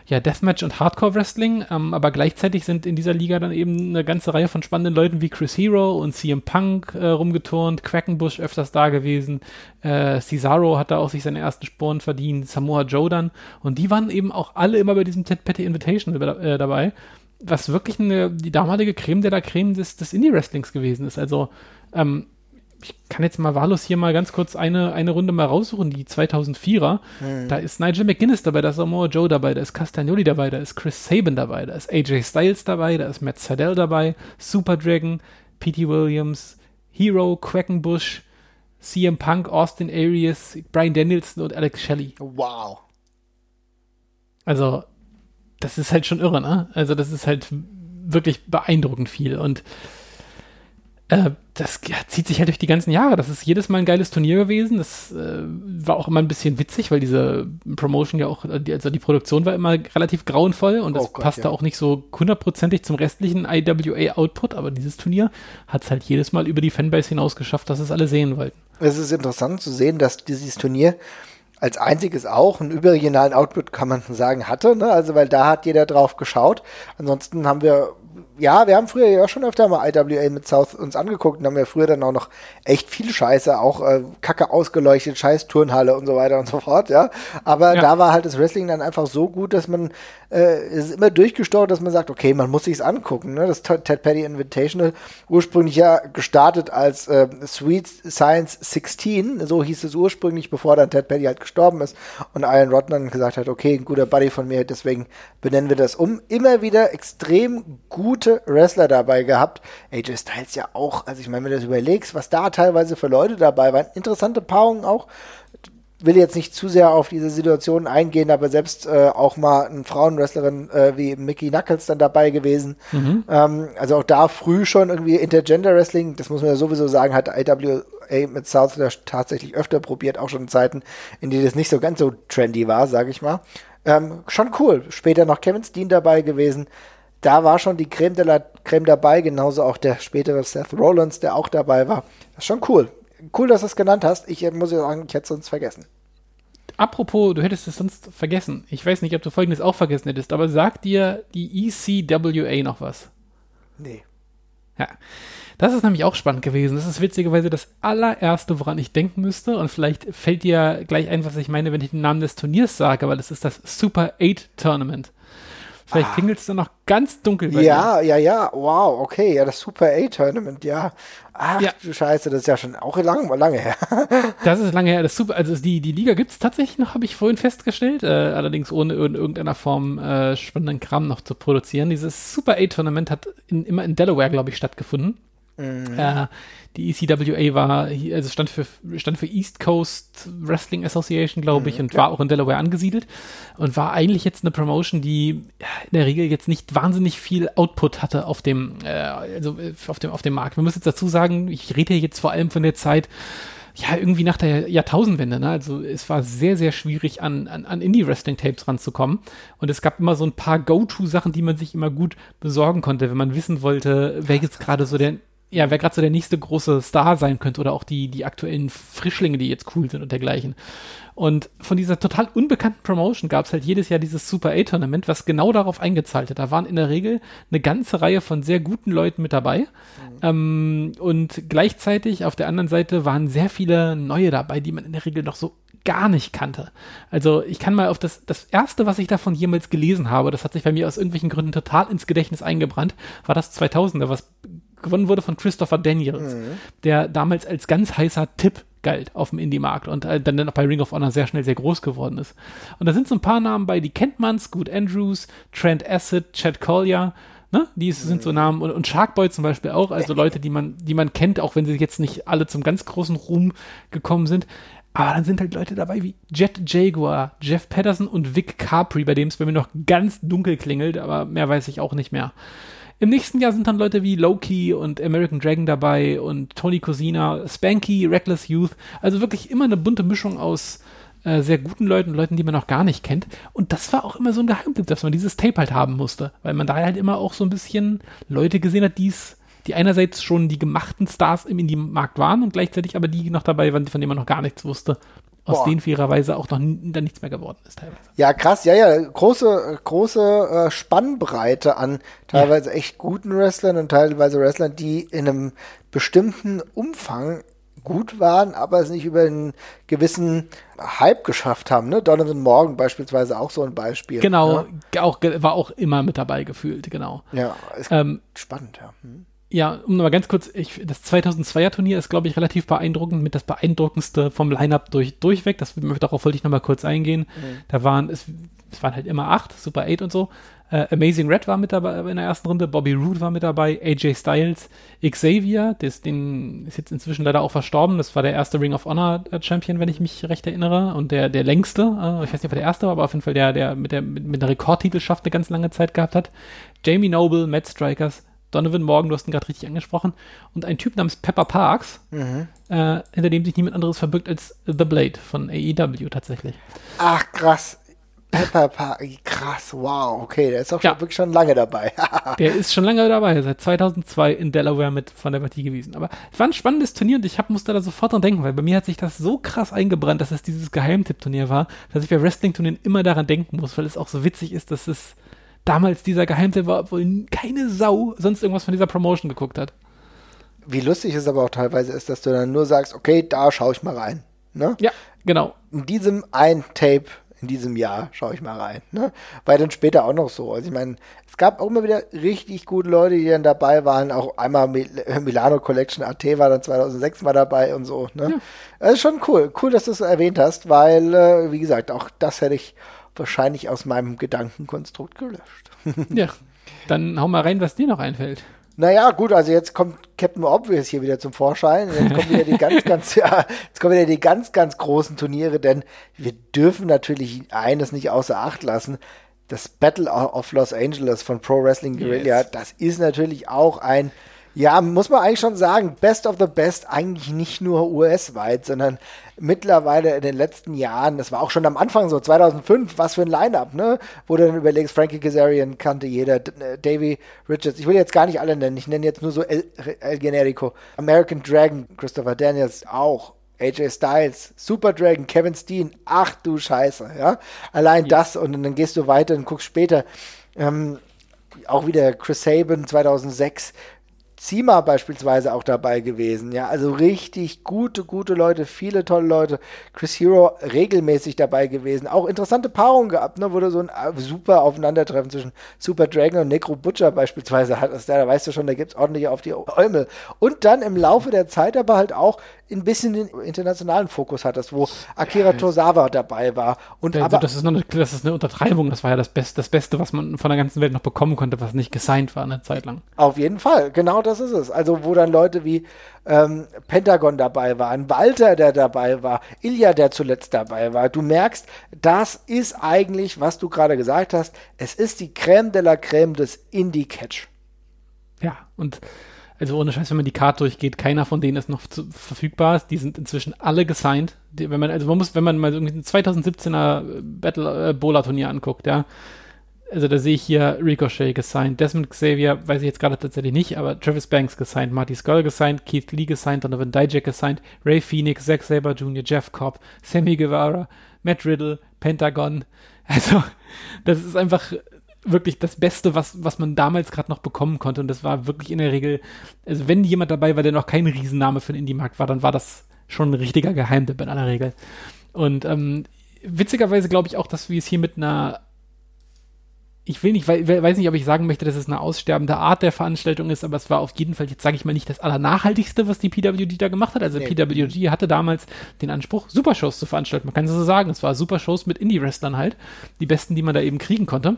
ja, Deathmatch und Hardcore Wrestling, ähm, aber gleichzeitig sind in dieser Liga dann eben eine ganze Reihe von spannenden Leuten wie Chris Hero und CM Punk äh, rumgeturnt, Quackenbush öfters da gewesen, äh, Cesaro hat da auch sich seine ersten Sporen verdient, Samoa Joe dann und die waren eben auch alle immer bei diesem Ted Petty Invitation äh, dabei, was wirklich eine, die damalige Creme der la Creme des, des Indie-Wrestlings gewesen ist. Also ähm, ich kann jetzt mal wahllos hier mal ganz kurz eine, eine Runde mal raussuchen, die 2004er. Hm. Da ist Nigel McGuinness dabei, da ist Samoa Joe dabei, da ist Castagnoli dabei, da ist Chris Sabin dabei, da ist AJ Styles dabei, da ist Matt Sydal dabei, Super Dragon, P.T. Williams, Hero, Quackenbush, CM Punk, Austin Aries, Brian Danielson und Alex Shelley. Wow. Also, das ist halt schon irre, ne? Also, das ist halt wirklich beeindruckend viel. Und äh, das ja, zieht sich halt durch die ganzen Jahre. Das ist jedes Mal ein geiles Turnier gewesen. Das äh, war auch immer ein bisschen witzig, weil diese Promotion ja auch, also die Produktion war immer relativ grauenvoll und das Oh Gott, passte ja. auch nicht so hundertprozentig zum restlichen IWA-Output. Aber dieses Turnier hat es halt jedes Mal über die Fanbase hinaus geschafft, dass es alle sehen wollten. Es ist interessant zu sehen, dass dieses Turnier als einziges auch einen überregionalen Output, kann man sagen, hatte. Ne? Also, weil da hat jeder drauf geschaut. Ansonsten haben wir, ja, wir haben früher ja schon öfter mal IWA mit South uns angeguckt und haben ja früher dann auch noch echt viel Scheiße, auch äh, kacke ausgeleuchtet, scheiß Turnhalle und so weiter und so fort, ja. Aber Ja. da war halt das Wrestling dann einfach so gut, dass man, äh, es ist immer durchgestaut, dass man sagt, okay, man muss sich's angucken. Ne? Das Ted Petty Invitational, ursprünglich ja gestartet als äh, Sweet Science 16, so hieß es ursprünglich, bevor dann Ted Petty halt gestorben ist und Ian Rodman gesagt hat, okay, ein guter Buddy von mir, deswegen benennen wir das um. Immer wieder extrem gute Wrestler dabei gehabt. AJ Styles ja auch, also ich meine, wenn du das überlegst, was da teilweise für Leute dabei waren, interessante Paarungen auch will jetzt nicht zu sehr auf diese Situation eingehen, aber selbst äh, auch mal eine Frauenwrestlerin äh, wie Mickey Knuckles dann dabei gewesen. Ähm, also auch da früh schon irgendwie Intergender Wrestling, das muss man ja sowieso sagen, hat IWA mit South tatsächlich öfter probiert, auch schon in Zeiten, in denen das nicht so ganz so trendy war, sage ich mal. Ähm, schon cool. Später noch Kevin Steen dabei gewesen. Da war schon die Creme de la Creme dabei, genauso auch der spätere Seth Rollins, der auch dabei war. Das ist schon cool. Cool, dass du es genannt hast. Ich äh, muss ja sagen, ich hätte es sonst vergessen. Apropos, du hättest es sonst vergessen. Ich weiß nicht, ob du folgendes auch vergessen hättest, aber sagt dir die ECWA noch was? Nee. Ja. Das ist nämlich auch spannend gewesen. Das ist witzigerweise das allererste, woran ich denken müsste. Und vielleicht fällt dir gleich ein, was ich meine, wenn ich den Namen des Turniers sage, aber das ist das Super 8 Tournament. Vielleicht klingelt es dann noch ganz dunkel bei dir. Ja, ja, ja. Wow, okay. Ja, das Super A-Tournament, ja. Ach Ja. du Scheiße, das ist ja schon auch lang, lange her. [LAUGHS] Das ist lange her. Das Super, also die, die Liga gibt es tatsächlich noch, habe ich vorhin festgestellt. Äh, allerdings ohne in irgendeiner Form äh, spannenden Kram noch zu produzieren. Dieses Super 8 Tournament hat in, immer in Delaware, glaube ich, stattgefunden. Äh, die ECWA war, also stand für, stand für East Coast Wrestling Association, glaube ich, und war auch in Delaware angesiedelt und war eigentlich jetzt eine Promotion, die ja, in der Regel jetzt nicht wahnsinnig viel Output hatte auf dem, äh, also äh, auf dem, auf dem Markt. Wir müssen jetzt dazu sagen, ich rede hier jetzt vor allem von der Zeit, ja, irgendwie nach der Jahrtausendwende, ne? Also es war sehr, sehr schwierig, an, an, an Indie-Wrestling-Tapes ranzukommen. Und es gab immer so ein paar Go-To-Sachen, die man sich immer gut besorgen konnte, wenn man wissen wollte, wer jetzt gerade so der, ja, wer gerade so der nächste große Star sein könnte oder auch die, die aktuellen Frischlinge, die jetzt cool sind und dergleichen. Und von dieser total unbekannten Promotion gab es halt jedes Jahr dieses Super A-Tournament, was genau darauf eingezahlt hat. Da waren in der Regel eine ganze Reihe von sehr guten Leuten mit dabei. Ähm, und gleichzeitig auf der anderen Seite waren sehr viele neue dabei, die man in der Regel noch so gar nicht kannte. Also ich kann mal auf das, das erste, was ich davon jemals gelesen habe, das hat sich bei mir aus irgendwelchen Gründen total ins Gedächtnis eingebrannt, war das 2000er, was gewonnen wurde von Christopher Daniels, der damals als ganz heißer Tipp galt auf dem Indie-Markt und äh, dann auch bei Ring of Honor sehr schnell sehr groß geworden ist. Und da sind so ein paar Namen bei, die kennt man, Scoot Andrews, Trent Acid, Chad Collier, ne? Die sind so Namen und, und Sharkboy zum Beispiel auch, also Leute, die man, die man kennt, auch wenn sie jetzt nicht alle zum ganz großen Ruhm gekommen sind. Aber dann sind halt Leute dabei wie Jet Jaguar, Jeff Patterson und Vic Capri, bei dem es bei mir noch ganz dunkel klingelt, aber mehr weiß ich auch nicht mehr. Im nächsten Jahr sind dann Leute wie Loki und American Dragon dabei und Tony Cosina, Spanky, Reckless Youth. Also wirklich immer eine bunte Mischung aus äh, sehr guten Leuten, Leuten, die man noch gar nicht kennt. Und das war auch immer so ein Geheimtipp, dass man dieses Tape halt haben musste, weil man da halt immer auch so ein bisschen Leute gesehen hat, die's, die einerseits schon die gemachten Stars im Indie-Markt waren und gleichzeitig aber die noch dabei waren, von denen man noch gar nichts wusste. Aus Boah. denen fairerweise auch noch dann nichts mehr geworden ist teilweise. Ja, krass, ja, ja, große, große äh, Spannbreite an teilweise echt guten Wrestlern und teilweise Wrestlern, die in einem bestimmten Umfang gut waren, aber es nicht über einen gewissen Hype geschafft haben. Ne? Donovan Morgan beispielsweise auch so ein Beispiel. Genau, auch, ge- war auch immer mit dabei gefühlt, genau. Ja, ja ist Ähm, spannend, ja. Hm. Ja, um mal ganz kurz, ich, das 2002er Turnier ist, glaube ich, relativ beeindruckend, mit das beeindruckendste vom Line-Up durch, durchweg. Das, darauf wollte ich nochmal kurz eingehen. Mhm. Da waren, es, es waren halt immer acht, Super 8 und so. Uh, Amazing Red war mit dabei in der ersten Runde, Bobby Roode war mit dabei, AJ Styles, Xavier, das, den ist jetzt inzwischen leider auch verstorben. Das war der erste Ring of Honor äh, Champion, wenn ich mich recht erinnere, und der, der längste. Uh, ich weiß nicht, ob er der erste war, aber auf jeden Fall der, der mit der mit, mit einer Rekordtitelschaft eine ganz lange Zeit gehabt hat. Jamie Noble, Matt Strikers, Donovan Morgan, du hast ihn gerade richtig angesprochen, und ein Typ namens Pepper Parks, mhm. äh, hinter dem sich niemand anderes verbirgt als The Blade von AEW tatsächlich. Ach, krass. Pepper Park, krass, wow, okay, der ist auch schon, ja. wirklich schon lange dabei. [LAUGHS] der ist schon lange dabei, seit 2002 in Delaware mit von der Partie gewesen. Aber es war ein spannendes Turnier und ich hab, musste da sofort dran denken, weil bei mir hat sich das so krass eingebrannt, dass es dieses Geheimtipp-Turnier war, dass ich bei Wrestling-Turnieren immer daran denken muss, weil es auch so witzig ist, dass es damals dieser Geheimtipp war, obwohl keine Sau sonst irgendwas von dieser Promotion geguckt hat. Wie lustig es aber auch teilweise ist, dass du dann nur sagst, okay, da schaue ich mal rein. Ne? Ja, genau. In diesem ein Tape in diesem Jahr schaue ich mal rein. Ne? War dann später auch noch so. Also ich meine, es gab auch immer wieder richtig gute Leute, die dann dabei waren. Auch einmal Mil Milano Collection AT war dann 2006 mal dabei und so. Ne? Ja. Das ist schon cool. Cool, dass du es erwähnt hast, weil, äh, wie gesagt, auch das hätte ich wahrscheinlich aus meinem Gedankenkonstrukt gelöscht. [LAUGHS] ja, dann hau mal rein, was dir noch einfällt. Naja, gut, also jetzt kommt Captain Obvious hier wieder zum Vorschein. Jetzt kommen wieder die ganz, ganz, [LAUGHS] ja, jetzt kommen wieder die ganz, ganz großen Turniere, denn wir dürfen natürlich eines nicht außer Acht lassen. Das Battle of Los Angeles von Pro Wrestling Guerrilla, yes. das ist natürlich auch ein ja, muss man eigentlich schon sagen, Best of the Best eigentlich nicht nur US-weit, sondern mittlerweile in den letzten Jahren, das war auch schon am Anfang so, 2005, was für ein Line-Up, ne? Wo du dann überlegst, Frankie Kazarian kannte jeder, äh, Davey Richards, ich will jetzt gar nicht alle nennen, ich nenne jetzt nur so El, El Generico, American Dragon, Christopher Daniels auch, AJ Styles, Super Dragon, Kevin Steen, ach du Scheiße, ja. Allein ja. das und dann gehst du weiter und guckst später. Ähm, auch wieder Chris Sabin 2006, Zima beispielsweise auch dabei gewesen. Ja, also richtig gute, gute Leute, viele tolle Leute. Chris Hero regelmäßig dabei gewesen. Auch interessante Paarungen gehabt, ne, du so ein äh, super Aufeinandertreffen zwischen Super Dragon und Necro Butcher beispielsweise hattest. Da weißt du schon, da gibt es ordentlich auf die Äumel. Und dann im Laufe der Zeit aber halt auch ein bisschen den internationalen Fokus hattest, wo Akira Tosawa dabei war. Und also, aber, das, ist eine, das ist eine Untertreibung. Das war ja das, Best, das Beste, was man von der ganzen Welt noch bekommen konnte, was nicht gesigned war eine Zeit lang. Auf jeden Fall, genau das ist es. Also wo dann Leute wie ähm, Pentagon dabei waren, Walter, der dabei war, Ilya, der zuletzt dabei war. Du merkst, das ist eigentlich, was du gerade gesagt hast, es ist die Crème de la Crème des Indie-Catch. Ja, und also ohne Scheiß, wenn man die Karte durchgeht, keiner von denen ist noch zu, verfügbar. Die sind inzwischen alle gesigned. Die, wenn man, also man muss, wenn man mal irgendwie ein 2017er Battle äh, Bowler Turnier anguckt, ja. Also da sehe ich hier Ricochet gesigned, Desmond Xavier, weiß ich jetzt gerade tatsächlich nicht, aber Travis Banks gesigned, Marty Skull gesigned, Keith Lee gesigned, Donovan Dijak gesigned, Ray Phoenix, Zack Saber Jr., Jeff Cobb, Sammy Guevara, Matt Riddle, Pentagon. [LAUGHS] Also, das ist einfach wirklich das Beste, was, was man damals gerade noch bekommen konnte. Und das war wirklich in der Regel, also wenn jemand dabei war, der noch kein Riesenname für den Indie-Markt war, dann war das schon ein richtiger Geheimtipp in aller Regel. Und ähm, witzigerweise glaube ich auch, dass wir es hier mit einer ich will nicht, weiß nicht, ob ich sagen möchte, dass es eine aussterbende Art der Veranstaltung ist, aber es war auf jeden Fall, jetzt sage ich mal nicht das allernachhaltigste, was die PWG da gemacht hat. Also nee. PWG hatte damals den Anspruch, Supershows zu veranstalten. Man kann es so sagen. Es war Supershows mit Indie-Wrestlern halt. Die besten, die man da eben kriegen konnte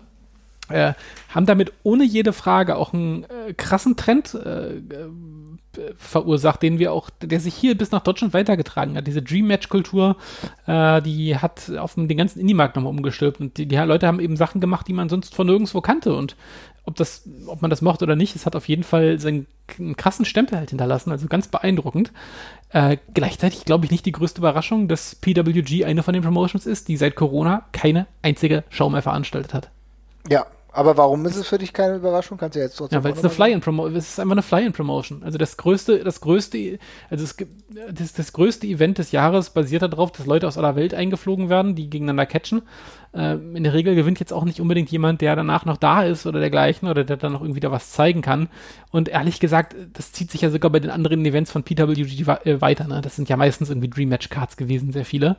äh, haben damit ohne jede Frage auch einen äh, krassen Trend äh, äh, verursacht, den wir auch, der sich hier bis nach Deutschland weitergetragen hat. Diese Dream Match Kultur, äh, die hat auf den ganzen Indie-Markt nochmal umgestülpt und die, die, Leute haben eben Sachen gemacht, die man sonst von nirgendwo kannte und ob das, ob man das mochte oder nicht, es hat auf jeden Fall seinen krassen Stempel halt hinterlassen, also ganz beeindruckend. Äh, gleichzeitig glaube ich nicht die größte Überraschung, dass PWG eine von den Promotions ist, die seit Corona keine einzige Show mehr veranstaltet hat. Ja, aber warum ist es für dich keine Überraschung? Kannst du jetzt trotzdem. Ja, weil es eine Fly-in-Promotion es ist einfach eine Fly-in-Promotion. Also das größte, das größte, also es gibt, das, das größte Event des Jahres basiert darauf, dass Leute aus aller Welt eingeflogen werden, die gegeneinander catchen. Äh, in der Regel gewinnt jetzt auch nicht unbedingt jemand, der danach noch da ist oder dergleichen oder der dann noch irgendwie da was zeigen kann. Und ehrlich gesagt, das zieht sich ja sogar bei den anderen Events von PWG äh, weiter. Ne? Das sind ja meistens irgendwie Dream Match Cards gewesen, sehr viele.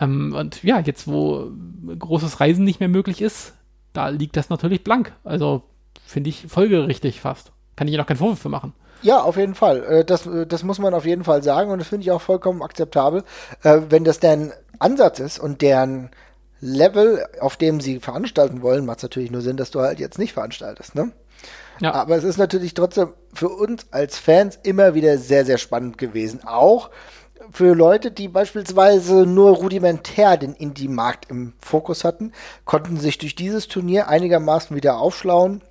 Ähm, und ja, jetzt wo großes Reisen nicht mehr möglich ist, da liegt das natürlich blank. Also finde ich folgerichtig fast. Kann ich ja noch keinen Vorwurf für machen. Ja, auf jeden Fall. Äh, das, äh, das muss man auf jeden Fall sagen und das finde ich auch vollkommen akzeptabel. Äh, wenn das deren Ansatz ist und deren Level, auf dem sie veranstalten wollen, macht es natürlich nur Sinn, dass du halt jetzt nicht veranstaltest, ne? Ja. Aber es ist natürlich trotzdem für uns als Fans immer wieder sehr, sehr spannend gewesen. Auch für Leute, die beispielsweise nur rudimentär den Indie-Markt im Fokus hatten, konnten sich durch dieses Turnier einigermaßen wieder aufschlauen.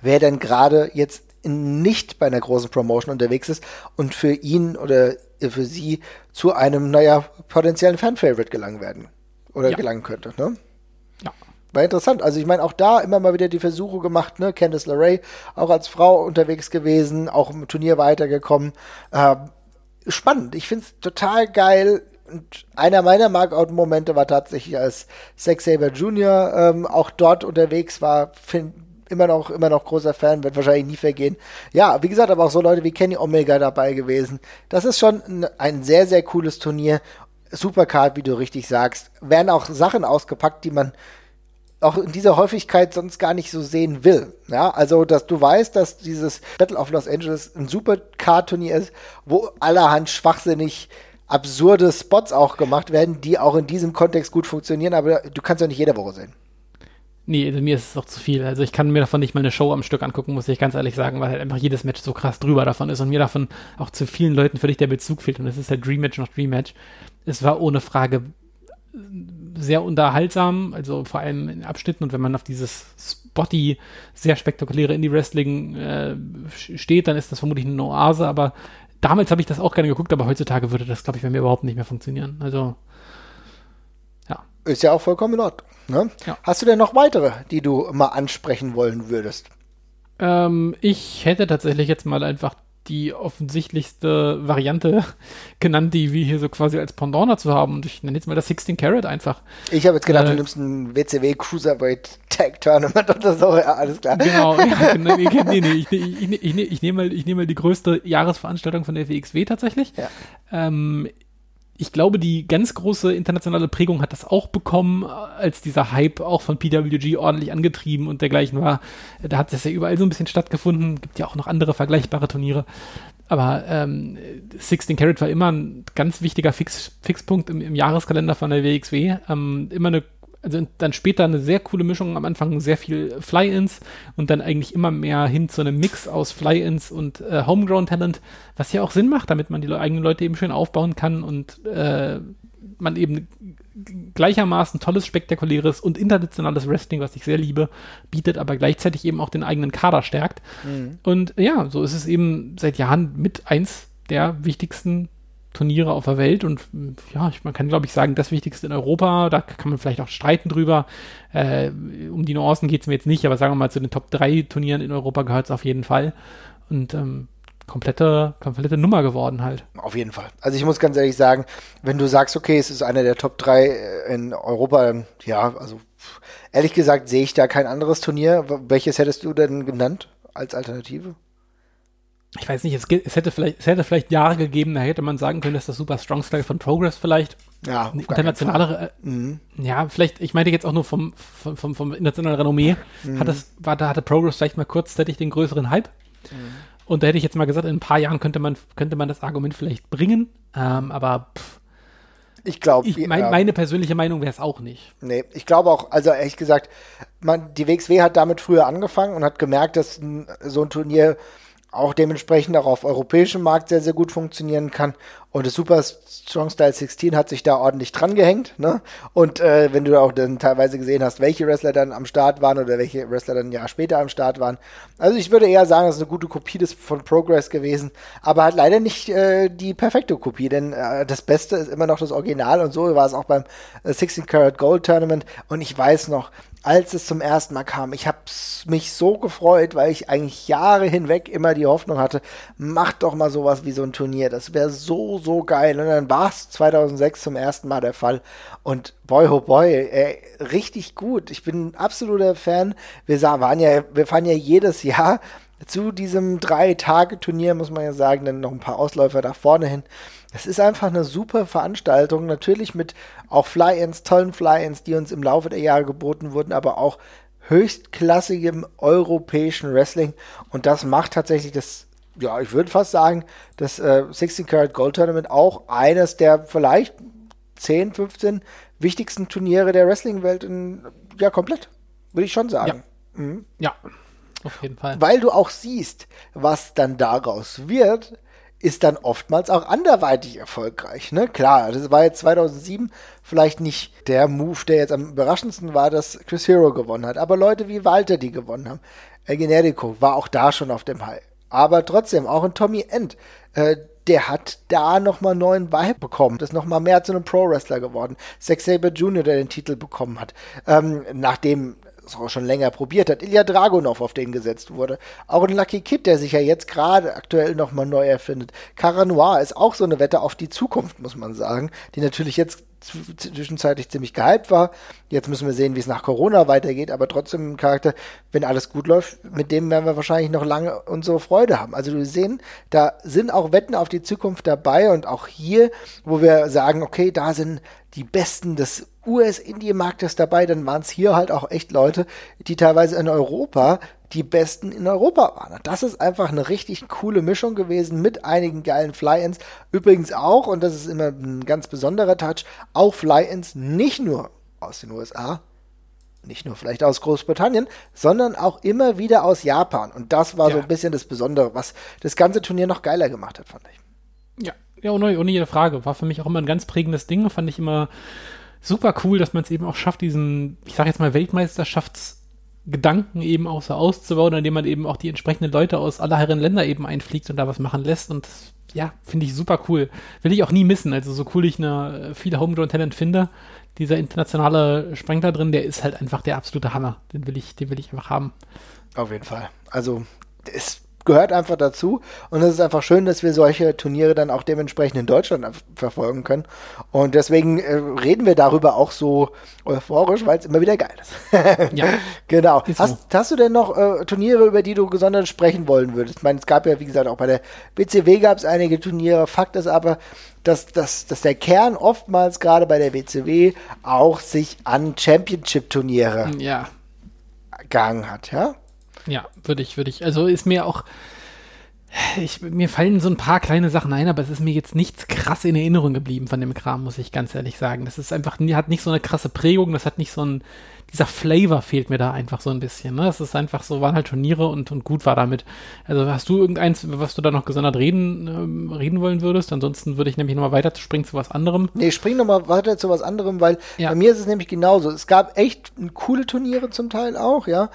Wer denn gerade jetzt nicht bei einer großen Promotion unterwegs ist und für ihn oder für sie zu einem, naja, potenziellen Fan-Favorite gelangen werden. Oder ja. gelangen könnte, ne? Ja. War interessant. Also ich meine, auch da immer mal wieder die Versuche gemacht, ne? Candice LeRae auch als Frau unterwegs gewesen, auch im Turnier weitergekommen. Äh, spannend. Ich finde es total geil. Und einer meiner Markout-Momente war tatsächlich, als Sex Saber Jr. Ähm, auch dort unterwegs war. Find, immer noch, immer noch großer Fan, wird wahrscheinlich nie vergehen. Ja, wie gesagt, aber auch so Leute wie Kenny Omega dabei gewesen. Das ist schon ein, ein sehr, sehr cooles Turnier. Supercard, wie du richtig sagst. Werden auch Sachen ausgepackt, die man auch in dieser Häufigkeit sonst gar nicht so sehen will. Ja, also, dass du weißt, dass dieses Battle of Los Angeles ein Supercard-Turnier ist, wo allerhand schwachsinnig absurde Spots auch gemacht werden, die auch in diesem Kontext gut funktionieren, aber du kannst ja nicht jede Woche sehen. Nee, also mir ist es auch zu viel. Also ich kann mir davon nicht mal eine Show am Stück angucken, muss ich ganz ehrlich sagen, weil halt einfach jedes Match so krass drüber davon ist und mir davon auch zu vielen Leuten völlig der Bezug fehlt. Und es ist halt Dream Match nach Dream Match. Es war ohne Frage sehr unterhaltsam, also vor allem in Abschnitten und wenn man auf dieses spotty, sehr spektakuläre Indie-Wrestling äh, steht, dann ist das vermutlich eine Oase, aber damals habe ich das auch gerne geguckt, aber heutzutage würde das, glaube ich, bei mir überhaupt nicht mehr funktionieren. Also, ja. Ist ja auch vollkommen in Ordnung. Ne? Ja. Hast du denn noch weitere, die du mal ansprechen wollen würdest? Ähm, ich hätte tatsächlich jetzt mal einfach die offensichtlichste Variante [LAUGHS] genannt, die wir hier so quasi als Pendant dazu haben. Und ich nenne jetzt mal das 16 Carat einfach. Ich habe jetzt gedacht, äh, du nimmst ein WCW Cruiserweight Tag Tournament oder so. Ja, alles klar. Genau. [LAUGHS] Ja, genau nee, nee, nee, ich, ich, ich, ich nehme mal, nehm mal die größte Jahresveranstaltung von der WXW tatsächlich. Ja. Ähm, ich glaube, die ganz große internationale Prägung hat das auch bekommen, als dieser Hype auch von PWG ordentlich angetrieben und dergleichen war. Da hat es ja überall so ein bisschen stattgefunden. Gibt ja auch noch andere vergleichbare Turniere. Aber ähm, 16 Carat war immer ein ganz wichtiger Fix, Fixpunkt im, im Jahreskalender von der WXW. Ähm, immer eine also dann später eine sehr coole Mischung, am Anfang sehr viel Fly-Ins und dann eigentlich immer mehr hin zu einem Mix aus Fly-Ins und äh, Homegrown-Talent, was ja auch Sinn macht, damit man die eigenen Leute eben schön aufbauen kann und äh, man eben gleichermaßen tolles, spektakuläres und internationales Wrestling, was ich sehr liebe, bietet, aber gleichzeitig eben auch den eigenen Kader stärkt. Mhm. Und ja, so ist es eben seit Jahren mit eins der wichtigsten Turniere auf der Welt und ja, man kann glaube ich sagen, das Wichtigste in Europa, da kann man vielleicht auch streiten drüber. Äh, um die Nuancen geht es mir jetzt nicht, aber sagen wir mal, zu den Top 3 Turnieren in Europa gehört es auf jeden Fall. Und ähm, komplette, komplette Nummer geworden halt. Auf jeden Fall. Also ich muss ganz ehrlich sagen, wenn du sagst, okay, es ist einer der Top 3 äh, in Europa, ja, also ehrlich gesagt sehe ich da kein anderes Turnier. Welches hättest du denn genannt als Alternative? Ich weiß nicht, es, es, hätte vielleicht, es hätte vielleicht Jahre gegeben, da hätte man sagen können, dass das Super Strong Style von Progress vielleicht ja, eine internationale, äh, mhm. ja, vielleicht, ich meinte jetzt auch nur vom, vom, vom, vom internationalen Renommee, mhm. hat das, war, da hatte Progress vielleicht mal kurzzeitig den größeren Hype. Mhm. Und da hätte ich jetzt mal gesagt, in ein paar Jahren könnte man, könnte man das Argument vielleicht bringen, ähm, aber pff, ich glaube, mein, äh, meine persönliche Meinung wäre es auch nicht. Nee, ich glaube auch, also ehrlich gesagt, man, die WXW hat damit früher angefangen und hat gemerkt, dass so ein Turnier auch dementsprechend auch auf europäischem Markt sehr, sehr gut funktionieren kann. Und das Super Strong Style 16 hat sich da ordentlich dran gehängt. Ne? Und äh, wenn du auch dann teilweise gesehen hast, welche Wrestler dann am Start waren oder welche Wrestler dann ein Jahr später am Start waren. Also ich würde eher sagen, das ist eine gute Kopie des, von Progress gewesen, aber halt leider nicht äh, die perfekte Kopie, denn äh, das Beste ist immer noch das Original und so war es auch beim äh, 16 Karat Gold Tournament. Und ich weiß noch, als es zum ersten Mal kam. Ich habe mich so gefreut, weil ich eigentlich Jahre hinweg immer die Hoffnung hatte, mach doch mal sowas wie so ein Turnier. Das wäre so, so geil. Und dann war es 2006 zum ersten Mal der Fall. Und boy, oh boy, ey, richtig gut. Ich bin ein absoluter Fan. Wir waren ja, wir fahren ja jedes Jahr zu diesem Drei-Tage-Turnier, muss man ja sagen, dann noch ein paar Ausläufer da vorne hin. Es ist einfach eine super Veranstaltung, natürlich mit auch Fly-Ins, tollen Fly-Ins, die uns im Laufe der Jahre geboten wurden, aber auch höchstklassigem europäischen Wrestling. Und das macht tatsächlich das ja, ich würde fast sagen, das äh, 16 Karat Gold Tournament auch eines der vielleicht 10, 15 wichtigsten Turniere der Wrestling-Welt in, ja, komplett. Würde ich schon sagen. Ja. Mhm. ja, auf jeden Fall. Weil du auch siehst, was dann daraus wird, ist dann oftmals auch anderweitig erfolgreich. Ne? Klar, das war jetzt 2007 vielleicht nicht der Move, der jetzt am überraschendsten war, dass Chris Hero gewonnen hat. Aber Leute wie Walter, die gewonnen haben. El Generico war auch da schon auf dem High. Aber trotzdem, auch ein Tommy End, äh, der hat da nochmal neuen Vibe bekommen. Ist nochmal mehr zu einem Pro-Wrestler geworden. Zack Saber Jr., der den Titel bekommen hat. Ähm, nachdem es auch schon länger probiert hat. Ilya Dragunov, auf den gesetzt wurde. Auch ein Lucky Kid, der sich ja jetzt gerade aktuell nochmal neu erfindet. Cara Noir ist auch so eine Wette auf die Zukunft, muss man sagen, die natürlich jetzt zwischenzeitlich ziemlich gehypt war. Jetzt müssen wir sehen, wie es nach Corona weitergeht, aber trotzdem ein Charakter, wenn alles gut läuft, mit dem werden wir wahrscheinlich noch lange unsere Freude haben. Also wir sehen, da sind auch Wetten auf die Zukunft dabei und auch hier, wo wir sagen, okay, da sind die Besten des US-Indie-Marktes dabei, dann waren es hier halt auch echt Leute, die teilweise in Europa die Besten in Europa waren. Das ist einfach eine richtig coole Mischung gewesen mit einigen geilen Fly-Ins. Übrigens auch, und das ist immer ein ganz besonderer Touch, auch Fly-Ins nicht nur aus den USA, nicht nur vielleicht aus Großbritannien, sondern auch immer wieder aus Japan. Und das war ja. so ein bisschen das Besondere, was das ganze Turnier noch geiler gemacht hat, fand ich. Ja, ja, ohne, ohne jede Frage. War für mich auch immer ein ganz prägendes Ding. Fand ich immer super cool, dass man es eben auch schafft, diesen, ich sag jetzt mal, Weltmeisterschafts- Gedanken eben auch so auszubauen, indem man eben auch die entsprechenden Leute aus aller Herren Länder eben einfliegt und da was machen lässt. Und das, ja, finde ich super cool. Will ich auch nie missen. Also so cool ich eine viele Homegrown Talent finde, dieser internationale Sprengler drin, der ist halt einfach der absolute Hammer. Den will ich, den will ich einfach haben. Auf jeden Fall. Also, ist gehört einfach dazu. Und es ist einfach schön, dass wir solche Turniere dann auch dementsprechend in Deutschland verfolgen können. Und deswegen äh, reden wir darüber auch so euphorisch, weil es immer wieder geil ist. [LAUGHS] ja. [LAUGHS] Genau. Hast, hast, du denn noch äh, Turniere, über die du gesondert sprechen wollen würdest? Ich meine, es gab ja, wie gesagt, auch bei der WCW gab es einige Turniere. Fakt ist aber, dass, dass, dass der Kern oftmals gerade bei der WCW auch sich an Championship-Turniere ja. gegangen hat, ja? Ja, würde ich, würde ich. Also ist mir auch. Ich, mir fallen so ein paar kleine Sachen ein, aber es ist mir jetzt nichts krass in Erinnerung geblieben von dem Kram, muss ich ganz ehrlich sagen. Das ist einfach, hat nicht so eine krasse Prägung, das hat nicht so ein, dieser Flavor fehlt mir da einfach so ein bisschen. Ne? Es ist einfach so, waren halt Turniere und, und gut war damit. Also hast du irgendeins, was du da noch gesondert reden, ähm, reden wollen würdest? Ansonsten würde ich nämlich nochmal weiter springen zu was anderem. Nee, ich spring nochmal weiter zu was anderem, weil ja. bei mir ist es nämlich genauso. Es gab echt coole Turniere zum Teil auch, ja.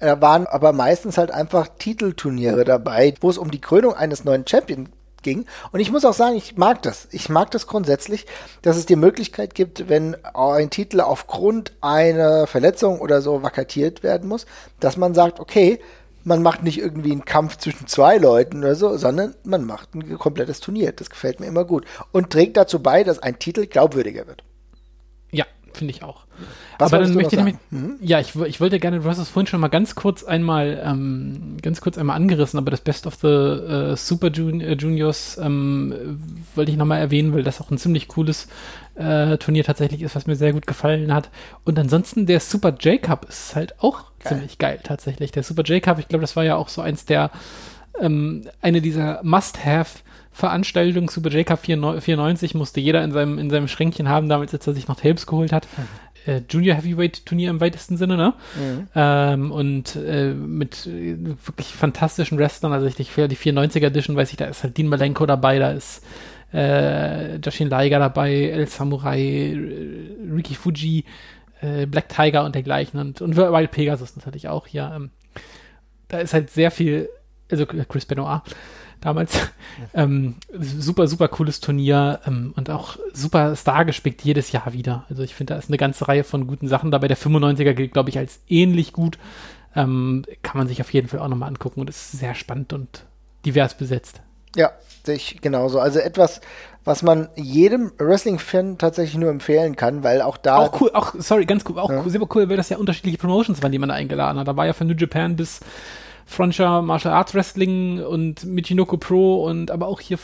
Da waren aber meistens halt einfach Titelturniere dabei, wo es um die Krönung eines neuen Champions ging. Und ich muss auch sagen, ich mag das. Ich mag das grundsätzlich, dass es die Möglichkeit gibt, wenn ein Titel aufgrund einer Verletzung oder so vakatiert werden muss, dass man sagt, okay, man macht nicht irgendwie einen Kampf zwischen zwei Leuten oder so, sondern man macht ein komplettes Turnier. Das gefällt mir immer gut. Und trägt dazu bei, dass ein Titel glaubwürdiger wird. Finde ich auch. Was Aber dann möchte ich nämlich, mhm. ja, ich, ich wollte gerne, du hast es vorhin schon mal ganz kurz einmal, ähm, ganz kurz einmal angerissen, aber das Best of the äh, Super Jun äh, Juniors ähm, wollte ich nochmal erwähnen, weil das auch ein ziemlich cooles äh, Turnier tatsächlich ist, was mir sehr gut gefallen hat. Und ansonsten der Super J-Cup ist halt auch geil. ziemlich geil tatsächlich. Der Super J-Cup, ich glaube, das war ja auch so eins der, ähm, eine dieser Must-Have- Veranstaltung Super J-Cup 94 musste jeder in seinem, in seinem Schränkchen haben, damals, als er sich noch Tapes geholt hat. Mhm äh, Junior Heavyweight Turnier im weitesten Sinne, ne? Mhm. Ähm, und äh, mit äh, wirklich fantastischen Wrestlern, also ich die 94er Edition weiß ich, da ist halt Dean Malenko dabei, da ist äh, Joshin Liger dabei, El Samurai, äh, Ricky Fuji, äh, Black Tiger und dergleichen und, und Wild Pegasus natürlich auch hier. Ähm, da ist halt sehr viel, also Chris Benoit, damals. [LAUGHS] ähm, super, super cooles Turnier ähm, und auch super Star gespickt jedes Jahr wieder. Also ich finde, da ist eine ganze Reihe von guten Sachen dabei. Der 95er gilt, glaube ich, als ähnlich gut. Ähm, kann man sich auf jeden Fall auch nochmal angucken und ist sehr spannend und divers besetzt. Ja, sehe ich genauso. Also etwas, was man jedem Wrestling-Fan tatsächlich nur empfehlen kann, weil auch da. Auch cool, auch, sorry, ganz cool, auch ja. super cool, weil das ja unterschiedliche Promotions waren, die man da eingeladen hat. Da war ja von New Japan bis Frontier Martial Arts Wrestling und Michinoku Pro und aber auch hier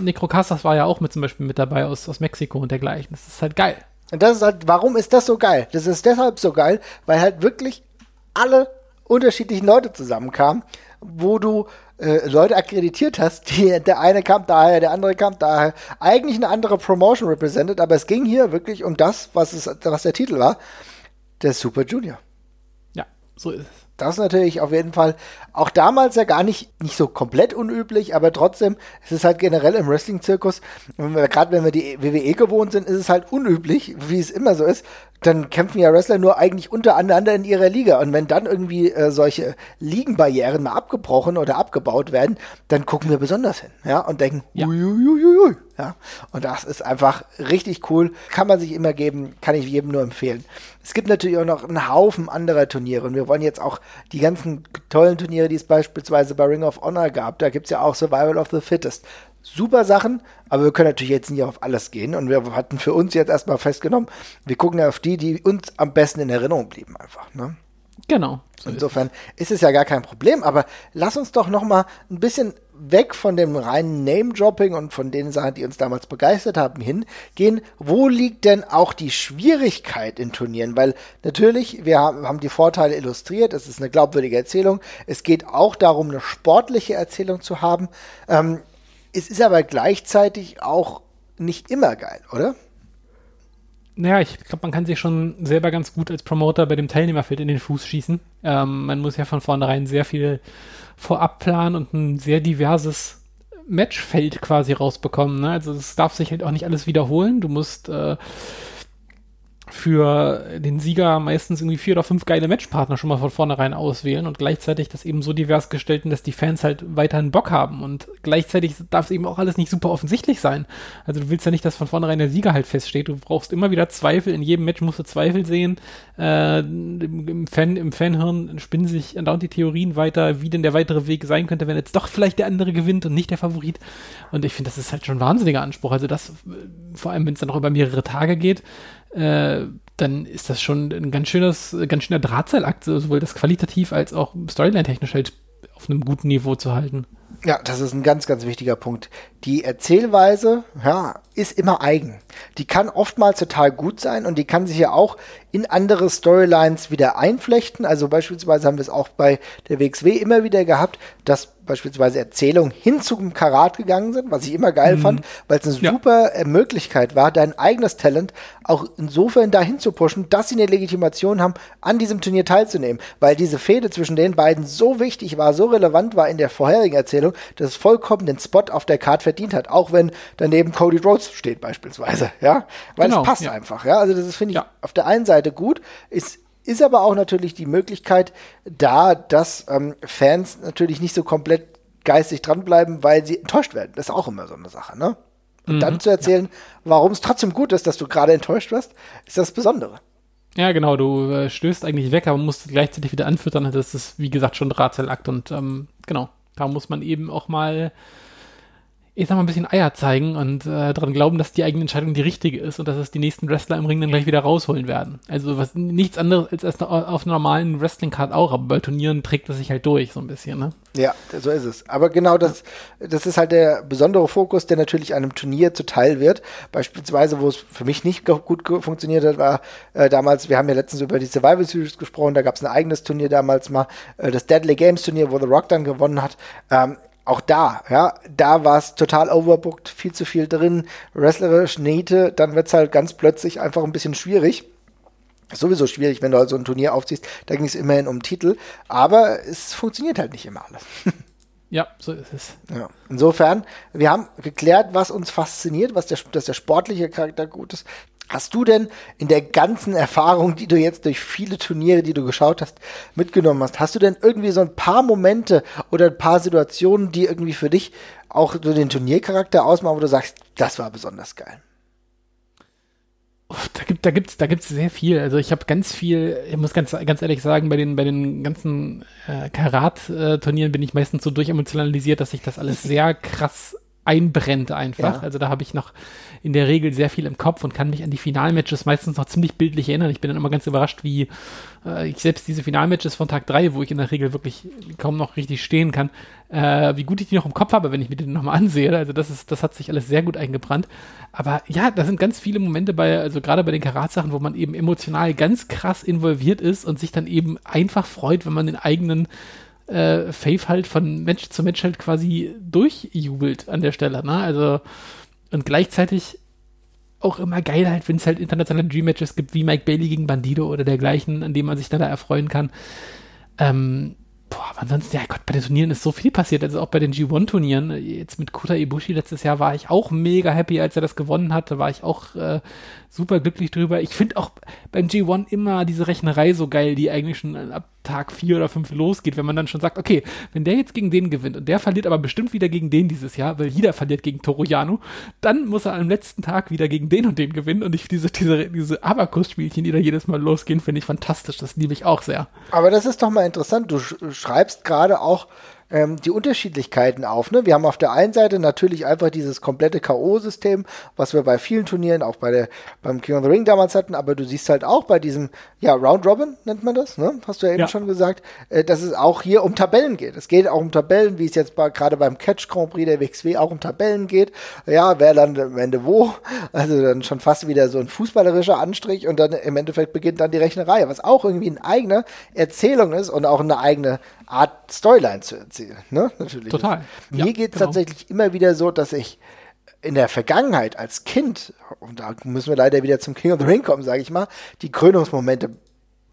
Necro Casas war ja auch mit zum Beispiel mit dabei aus, aus Mexiko und dergleichen. Das ist halt geil. Und das ist halt, warum ist das so geil? Das ist deshalb so geil, weil halt wirklich alle unterschiedlichen Leute zusammenkamen, wo du äh, Leute akkreditiert hast, die, der eine kam daher, der andere kam daher, eigentlich eine andere Promotion represented, aber es ging hier wirklich um das, was, es, was der Titel war, der Super Junior. Ja, so ist es. Das ist natürlich auf jeden Fall auch damals ja gar nicht, nicht so komplett unüblich, aber trotzdem, es ist halt generell im Wrestling-Zirkus, gerade wenn wir die WWE gewohnt sind, ist es halt unüblich, wie es immer so ist, dann kämpfen ja Wrestler nur eigentlich untereinander in ihrer Liga. Und wenn dann irgendwie äh, solche Ligenbarrieren mal abgebrochen oder abgebaut werden, dann gucken wir besonders hin, ja, und denken, ja. Uiuiuiui, ja. Und das ist einfach richtig cool. Kann man sich immer geben, kann ich jedem nur empfehlen. Es gibt natürlich auch noch einen Haufen anderer Turniere und wir wollen jetzt auch die ganzen tollen Turniere, die es beispielsweise bei Ring of Honor gab, da gibt es ja auch Survival of the Fittest super Sachen, aber wir können natürlich jetzt nicht auf alles gehen und wir hatten für uns jetzt erstmal festgenommen, wir gucken ja auf die, die uns am besten in Erinnerung blieben einfach. Ne? Genau. So Insofern ist es ja gar kein Problem, aber lass uns doch noch mal ein bisschen weg von dem reinen Name-Dropping und von den Sachen, die uns damals begeistert haben, hingehen. Wo liegt denn auch die Schwierigkeit in Turnieren? Weil natürlich, wir haben die Vorteile illustriert, es ist eine glaubwürdige Erzählung. Es geht auch darum, eine sportliche Erzählung zu haben. Ähm, es ist aber gleichzeitig auch nicht immer geil, oder? Naja, ich glaube, man kann sich schon selber ganz gut als Promoter bei dem Teilnehmerfeld in den Fuß schießen. Ähm, man muss ja von vornherein sehr viel vorab planen und ein sehr diverses Matchfeld quasi rausbekommen. Ne? Also es darf sich halt auch nicht alles wiederholen. Du musst äh, für den Sieger meistens irgendwie vier oder fünf geile Matchpartner schon mal von vornherein auswählen und gleichzeitig das eben so divers gestalten, dass die Fans halt weiterhin Bock haben und gleichzeitig darf es eben auch alles nicht super offensichtlich sein. Also du willst ja nicht, dass von vornherein der Sieger halt feststeht. Du brauchst immer wieder Zweifel. In jedem Match musst du Zweifel sehen. Äh, im, Fan, Im Fanhirn spinnen sich andauernd die Theorien weiter, wie denn der weitere Weg sein könnte, wenn jetzt doch vielleicht der andere gewinnt und nicht der Favorit. Und ich finde, das ist halt schon ein wahnsinniger Anspruch. Also das, vor allem wenn es dann auch über mehrere Tage geht, äh, dann ist das schon ein ganz schönes, ganz schöner Drahtseilakt, sowohl das qualitativ als auch storyline-technisch halt auf einem guten Niveau zu halten. Ja, das ist ein ganz, ganz wichtiger Punkt. Die Erzählweise, ja, ist immer eigen. Die kann oftmals total gut sein und die kann sich ja auch in andere Storylines wieder einflechten. Also beispielsweise haben wir es auch bei der WXW immer wieder gehabt, dass beispielsweise Erzählungen hin zum Karat gegangen sind, was ich immer geil mhm. fand, weil es eine ja. super äh, Möglichkeit war, dein eigenes Talent auch insofern dahin zu pushen, dass sie eine Legitimation haben, an diesem Turnier teilzunehmen. Weil diese Fehde zwischen den beiden so wichtig war, so relevant war in der vorherigen Erzählung, dass es vollkommen den Spot auf der Card verdient hat, auch wenn daneben Cody Rhodes steht beispielsweise, ja, weil genau, es passt ja. einfach, ja, also das finde ich ja. auf der einen Seite gut, ist ist aber auch natürlich die Möglichkeit da, dass ähm, Fans natürlich nicht so komplett geistig dranbleiben, weil sie enttäuscht werden. Das ist auch immer so eine Sache, ne? Und mhm, dann zu erzählen, ja. warum es trotzdem gut ist, dass du gerade enttäuscht wirst, ist das Besondere. Ja, genau, du äh, stößt eigentlich weg, aber musst gleichzeitig wieder anfüttern. Das ist, wie gesagt, schon Drahtseilakt und ähm, genau, da muss man eben auch mal ich sag mal, ein bisschen Eier zeigen und äh, daran glauben, dass die eigene Entscheidung die richtige ist und dass es die nächsten Wrestler im Ring dann gleich wieder rausholen werden. Also was nichts anderes als, auf einer normalen Wrestling-Card auch, aber bei Turnieren trägt das sich halt durch, so ein bisschen, ne? Ja, so ist es. Aber genau das, das ist halt der besondere Fokus, der natürlich einem Turnier zuteil wird. Beispielsweise, wo es für mich nicht gut funktioniert hat, war äh, damals, wir haben ja letztens über die Survival Series gesprochen, da gab es ein eigenes Turnier damals mal, äh, das Deadly Games Turnier, wo The Rock dann gewonnen hat. Ähm, auch da, ja, da war es total overbooked, viel zu viel drin, wrestlerisch Nähte, dann wird es halt ganz plötzlich einfach ein bisschen schwierig. Sowieso schwierig, wenn du also ein Turnier aufziehst, da ging es immerhin um Titel, aber es funktioniert halt nicht immer alles. [LAUGHS] Ja, so ist es. Ja. Insofern, wir haben geklärt, was uns fasziniert, was der, dass der sportliche Charakter gut ist. Hast du denn in der ganzen Erfahrung, die du jetzt durch viele Turniere, die du geschaut hast, mitgenommen hast, hast du denn irgendwie so ein paar Momente oder ein paar Situationen, die irgendwie für dich auch so den Turniercharakter ausmachen, wo du sagst, das war besonders geil? Da gibt da gibt's da gibt's sehr viel. Also ich habe ganz viel. Ich muss ganz ganz ehrlich sagen, bei den bei den ganzen äh, Karat-Turnieren bin ich meistens so durchemotionalisiert, dass ich das alles sehr krass einbrennt einfach. Ja. Also da habe ich noch in der Regel sehr viel im Kopf und kann mich an die Finalmatches meistens noch ziemlich bildlich erinnern. Ich bin dann immer ganz überrascht, wie äh, ich selbst diese Finalmatches von Tag 3, wo ich in der Regel wirklich kaum noch richtig stehen kann, äh, wie gut ich die noch im Kopf habe, wenn ich mir die nochmal ansehe. Also das ist, das hat sich alles sehr gut eingebrannt. Aber ja, da sind ganz viele Momente bei, also gerade bei den Karat-Sachen, wo man eben emotional ganz krass involviert ist und sich dann eben einfach freut, wenn man den eigenen äh, Faith halt von Mensch zu Mensch halt quasi durchjubelt an der Stelle. Ne? Also und gleichzeitig auch immer geil halt, wenn es halt internationale Dream-Matches gibt, wie Mike Bailey gegen Bandido oder dergleichen, an dem man sich dann da erfreuen kann. Ähm, boah, aber ansonsten, ja Gott, bei den Turnieren ist so viel passiert, also auch bei den G1-Turnieren. Jetzt mit Kota Ibushi letztes Jahr war ich auch mega happy, als er das gewonnen hat. Da war ich auch äh, super glücklich drüber. Ich finde auch beim G1 immer diese Rechnerei so geil, die eigentlich schon ab Tag 4 oder 5 losgeht, wenn man dann schon sagt, okay, wenn der jetzt gegen den gewinnt und der verliert aber bestimmt wieder gegen den dieses Jahr, weil jeder verliert gegen Toru Yano, dann muss er am letzten Tag wieder gegen den und den gewinnen und ich diese, diese, diese Abakus-Spielchen, die da jedes Mal losgehen, finde ich fantastisch. Das liebe ich auch sehr. Aber das ist doch mal interessant. Du sch schreibst gerade auch ähm, die Unterschiedlichkeiten auf. Ne? Wir haben auf der einen Seite natürlich einfach dieses komplette K.O.-System, was wir bei vielen Turnieren, auch bei der, beim King of the Ring damals hatten, aber du siehst halt auch bei diesem, ja, Round Robin nennt man das, ne? Hast du ja eben Ja. schon gesagt, äh, dass es auch hier um Tabellen geht. Es geht auch um Tabellen, wie es jetzt bei, gerade beim Catch Grand Prix der WXW auch um Tabellen geht. Ja, wer dann am Ende wo? Also dann schon fast wieder so ein fußballerischer Anstrich und dann im Endeffekt beginnt dann die Rechnerei, was auch irgendwie eine eigene Erzählung ist und auch eine eigene Art Storyline zu erzählen. Ne? Natürlich. Total. Mir Ja, geht es genau. tatsächlich immer wieder so, dass ich in der Vergangenheit als Kind, und da müssen wir leider wieder zum King of the Ring kommen, sage ich mal, die Krönungsmomente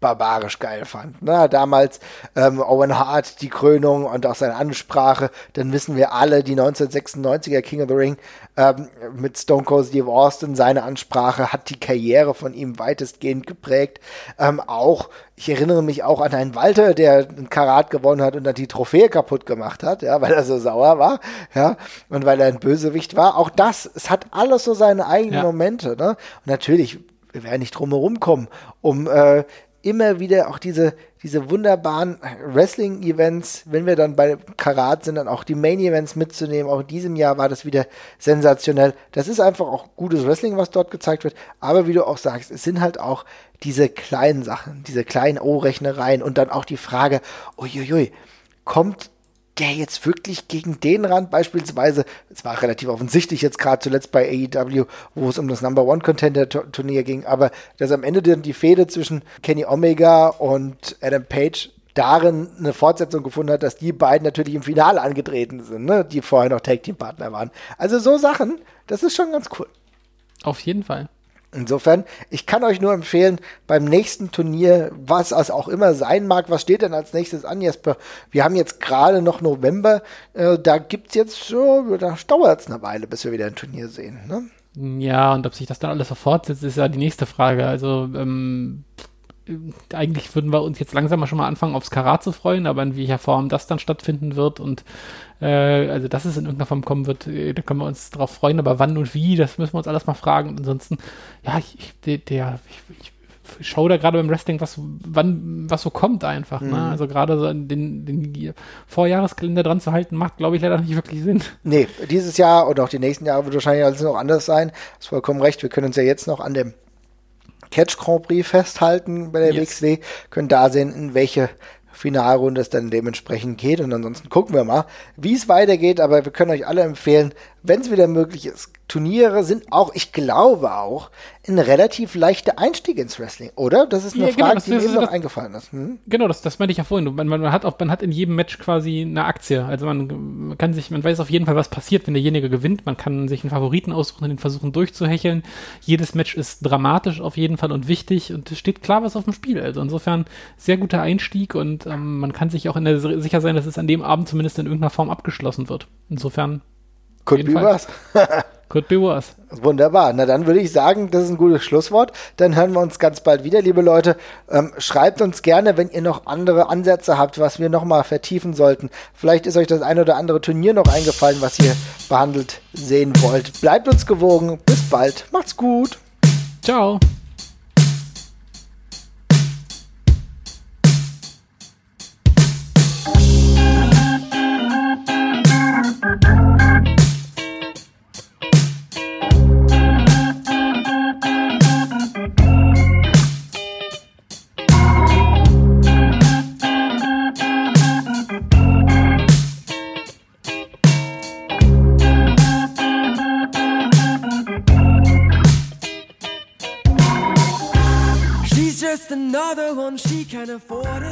barbarisch geil fand. Na, damals ähm, Owen Hart, die Krönung und auch seine Ansprache, dann wissen wir alle, die 1996er King of the Ring ähm, mit Stone Cold Steve Austin, seine Ansprache hat die Karriere von ihm weitestgehend geprägt. Ähm, auch, ich erinnere mich auch an einen Walter, der einen Karat gewonnen hat und dann die Trophäe kaputt gemacht hat, ja, weil er so sauer war, ja, und weil er ein Bösewicht war. Auch das, es hat alles so seine eigenen Ja. Momente, ne? Und natürlich, wir werden nicht drum herum kommen, um äh, immer wieder auch diese, diese wunderbaren Wrestling-Events, wenn wir dann bei Karat sind, dann auch die Main-Events mitzunehmen. Auch in diesem Jahr war das wieder sensationell. Das ist einfach auch gutes Wrestling, was dort gezeigt wird. Aber wie du auch sagst, es sind halt auch diese kleinen Sachen, diese kleinen O-Rechnereien und dann auch die Frage, uiuiui, kommt der jetzt wirklich gegen den ran, beispielsweise, es war relativ offensichtlich jetzt gerade zuletzt bei AEW, wo es um das Number One Contender Tu- Turnier ging, aber dass am Ende dann die Fehde zwischen Kenny Omega und Adam Page darin eine Fortsetzung gefunden hat, dass die beiden natürlich im Finale angetreten sind, ne, die vorher noch Tag Team Partner waren. Also so Sachen, das ist schon ganz cool. Auf jeden Fall. Insofern, ich kann euch nur empfehlen, beim nächsten Turnier, was es auch immer sein mag, was steht denn als nächstes an, Jesper? Wir haben jetzt gerade noch November, äh, da gibt's jetzt so, da dauert es eine Weile, bis wir wieder ein Turnier sehen. Ne? Ja, und ob sich das dann alles so fortsetzt, ist ja die nächste Frage. Also, ähm, eigentlich würden wir uns jetzt langsam mal schon mal anfangen, aufs Karat zu freuen, aber in welcher Form das dann stattfinden wird und also dass es in irgendeiner Form kommen wird, äh, da können wir uns drauf freuen, aber wann und wie, das müssen wir uns alles mal fragen. Und ansonsten, ja, ich, ich, der, ich, ich schaue da gerade beim Wrestling, was wann, was so kommt einfach. Ne? Also gerade so den, den Vorjahreskalender dran zu halten, macht, glaube ich, leider nicht wirklich Sinn. Nee, dieses Jahr und auch die nächsten Jahre wird wahrscheinlich alles noch anders sein. Hast vollkommen recht, wir können uns ja jetzt noch an dem Catch Grand Prix festhalten bei der Yes. WXW, können da sehen, in welche Finalrunde es dann dementsprechend geht. Und ansonsten gucken wir mal, wie es weitergeht. Aber wir können euch alle empfehlen, wenn es wieder möglich ist. Turniere sind auch, ich glaube auch, ein relativ leichter Einstieg ins Wrestling, oder? Das ist eine Ja, genau, Frage, das- die mir das- noch das- eingefallen ist. Hm? Genau, das, das meinte ich ja vorhin. Man, man, hat auch, man hat in jedem Match quasi eine Aktie. Also man, man kann sich, man weiß auf jeden Fall, was passiert, wenn derjenige gewinnt. Man kann sich einen Favoriten aussuchen und den versuchen durchzuhecheln. Jedes Match ist dramatisch auf jeden Fall und wichtig und es steht klar was auf dem Spiel. Also insofern sehr guter Einstieg und ähm, man kann sich auch in der, sicher sein, dass es an dem Abend zumindest in irgendeiner Form abgeschlossen wird. Insofern Could be Fall. [LAUGHS] could be worse. Wunderbar. Na dann würde ich sagen, das ist ein gutes Schlusswort. Dann hören wir uns ganz bald wieder, liebe Leute. Ähm, schreibt uns gerne, wenn ihr noch andere Ansätze habt, was wir nochmal vertiefen sollten. Vielleicht ist euch das ein oder andere Turnier noch eingefallen, was ihr behandelt sehen wollt. Bleibt uns gewogen. Bis bald. Macht's gut. Ciao. Afford it.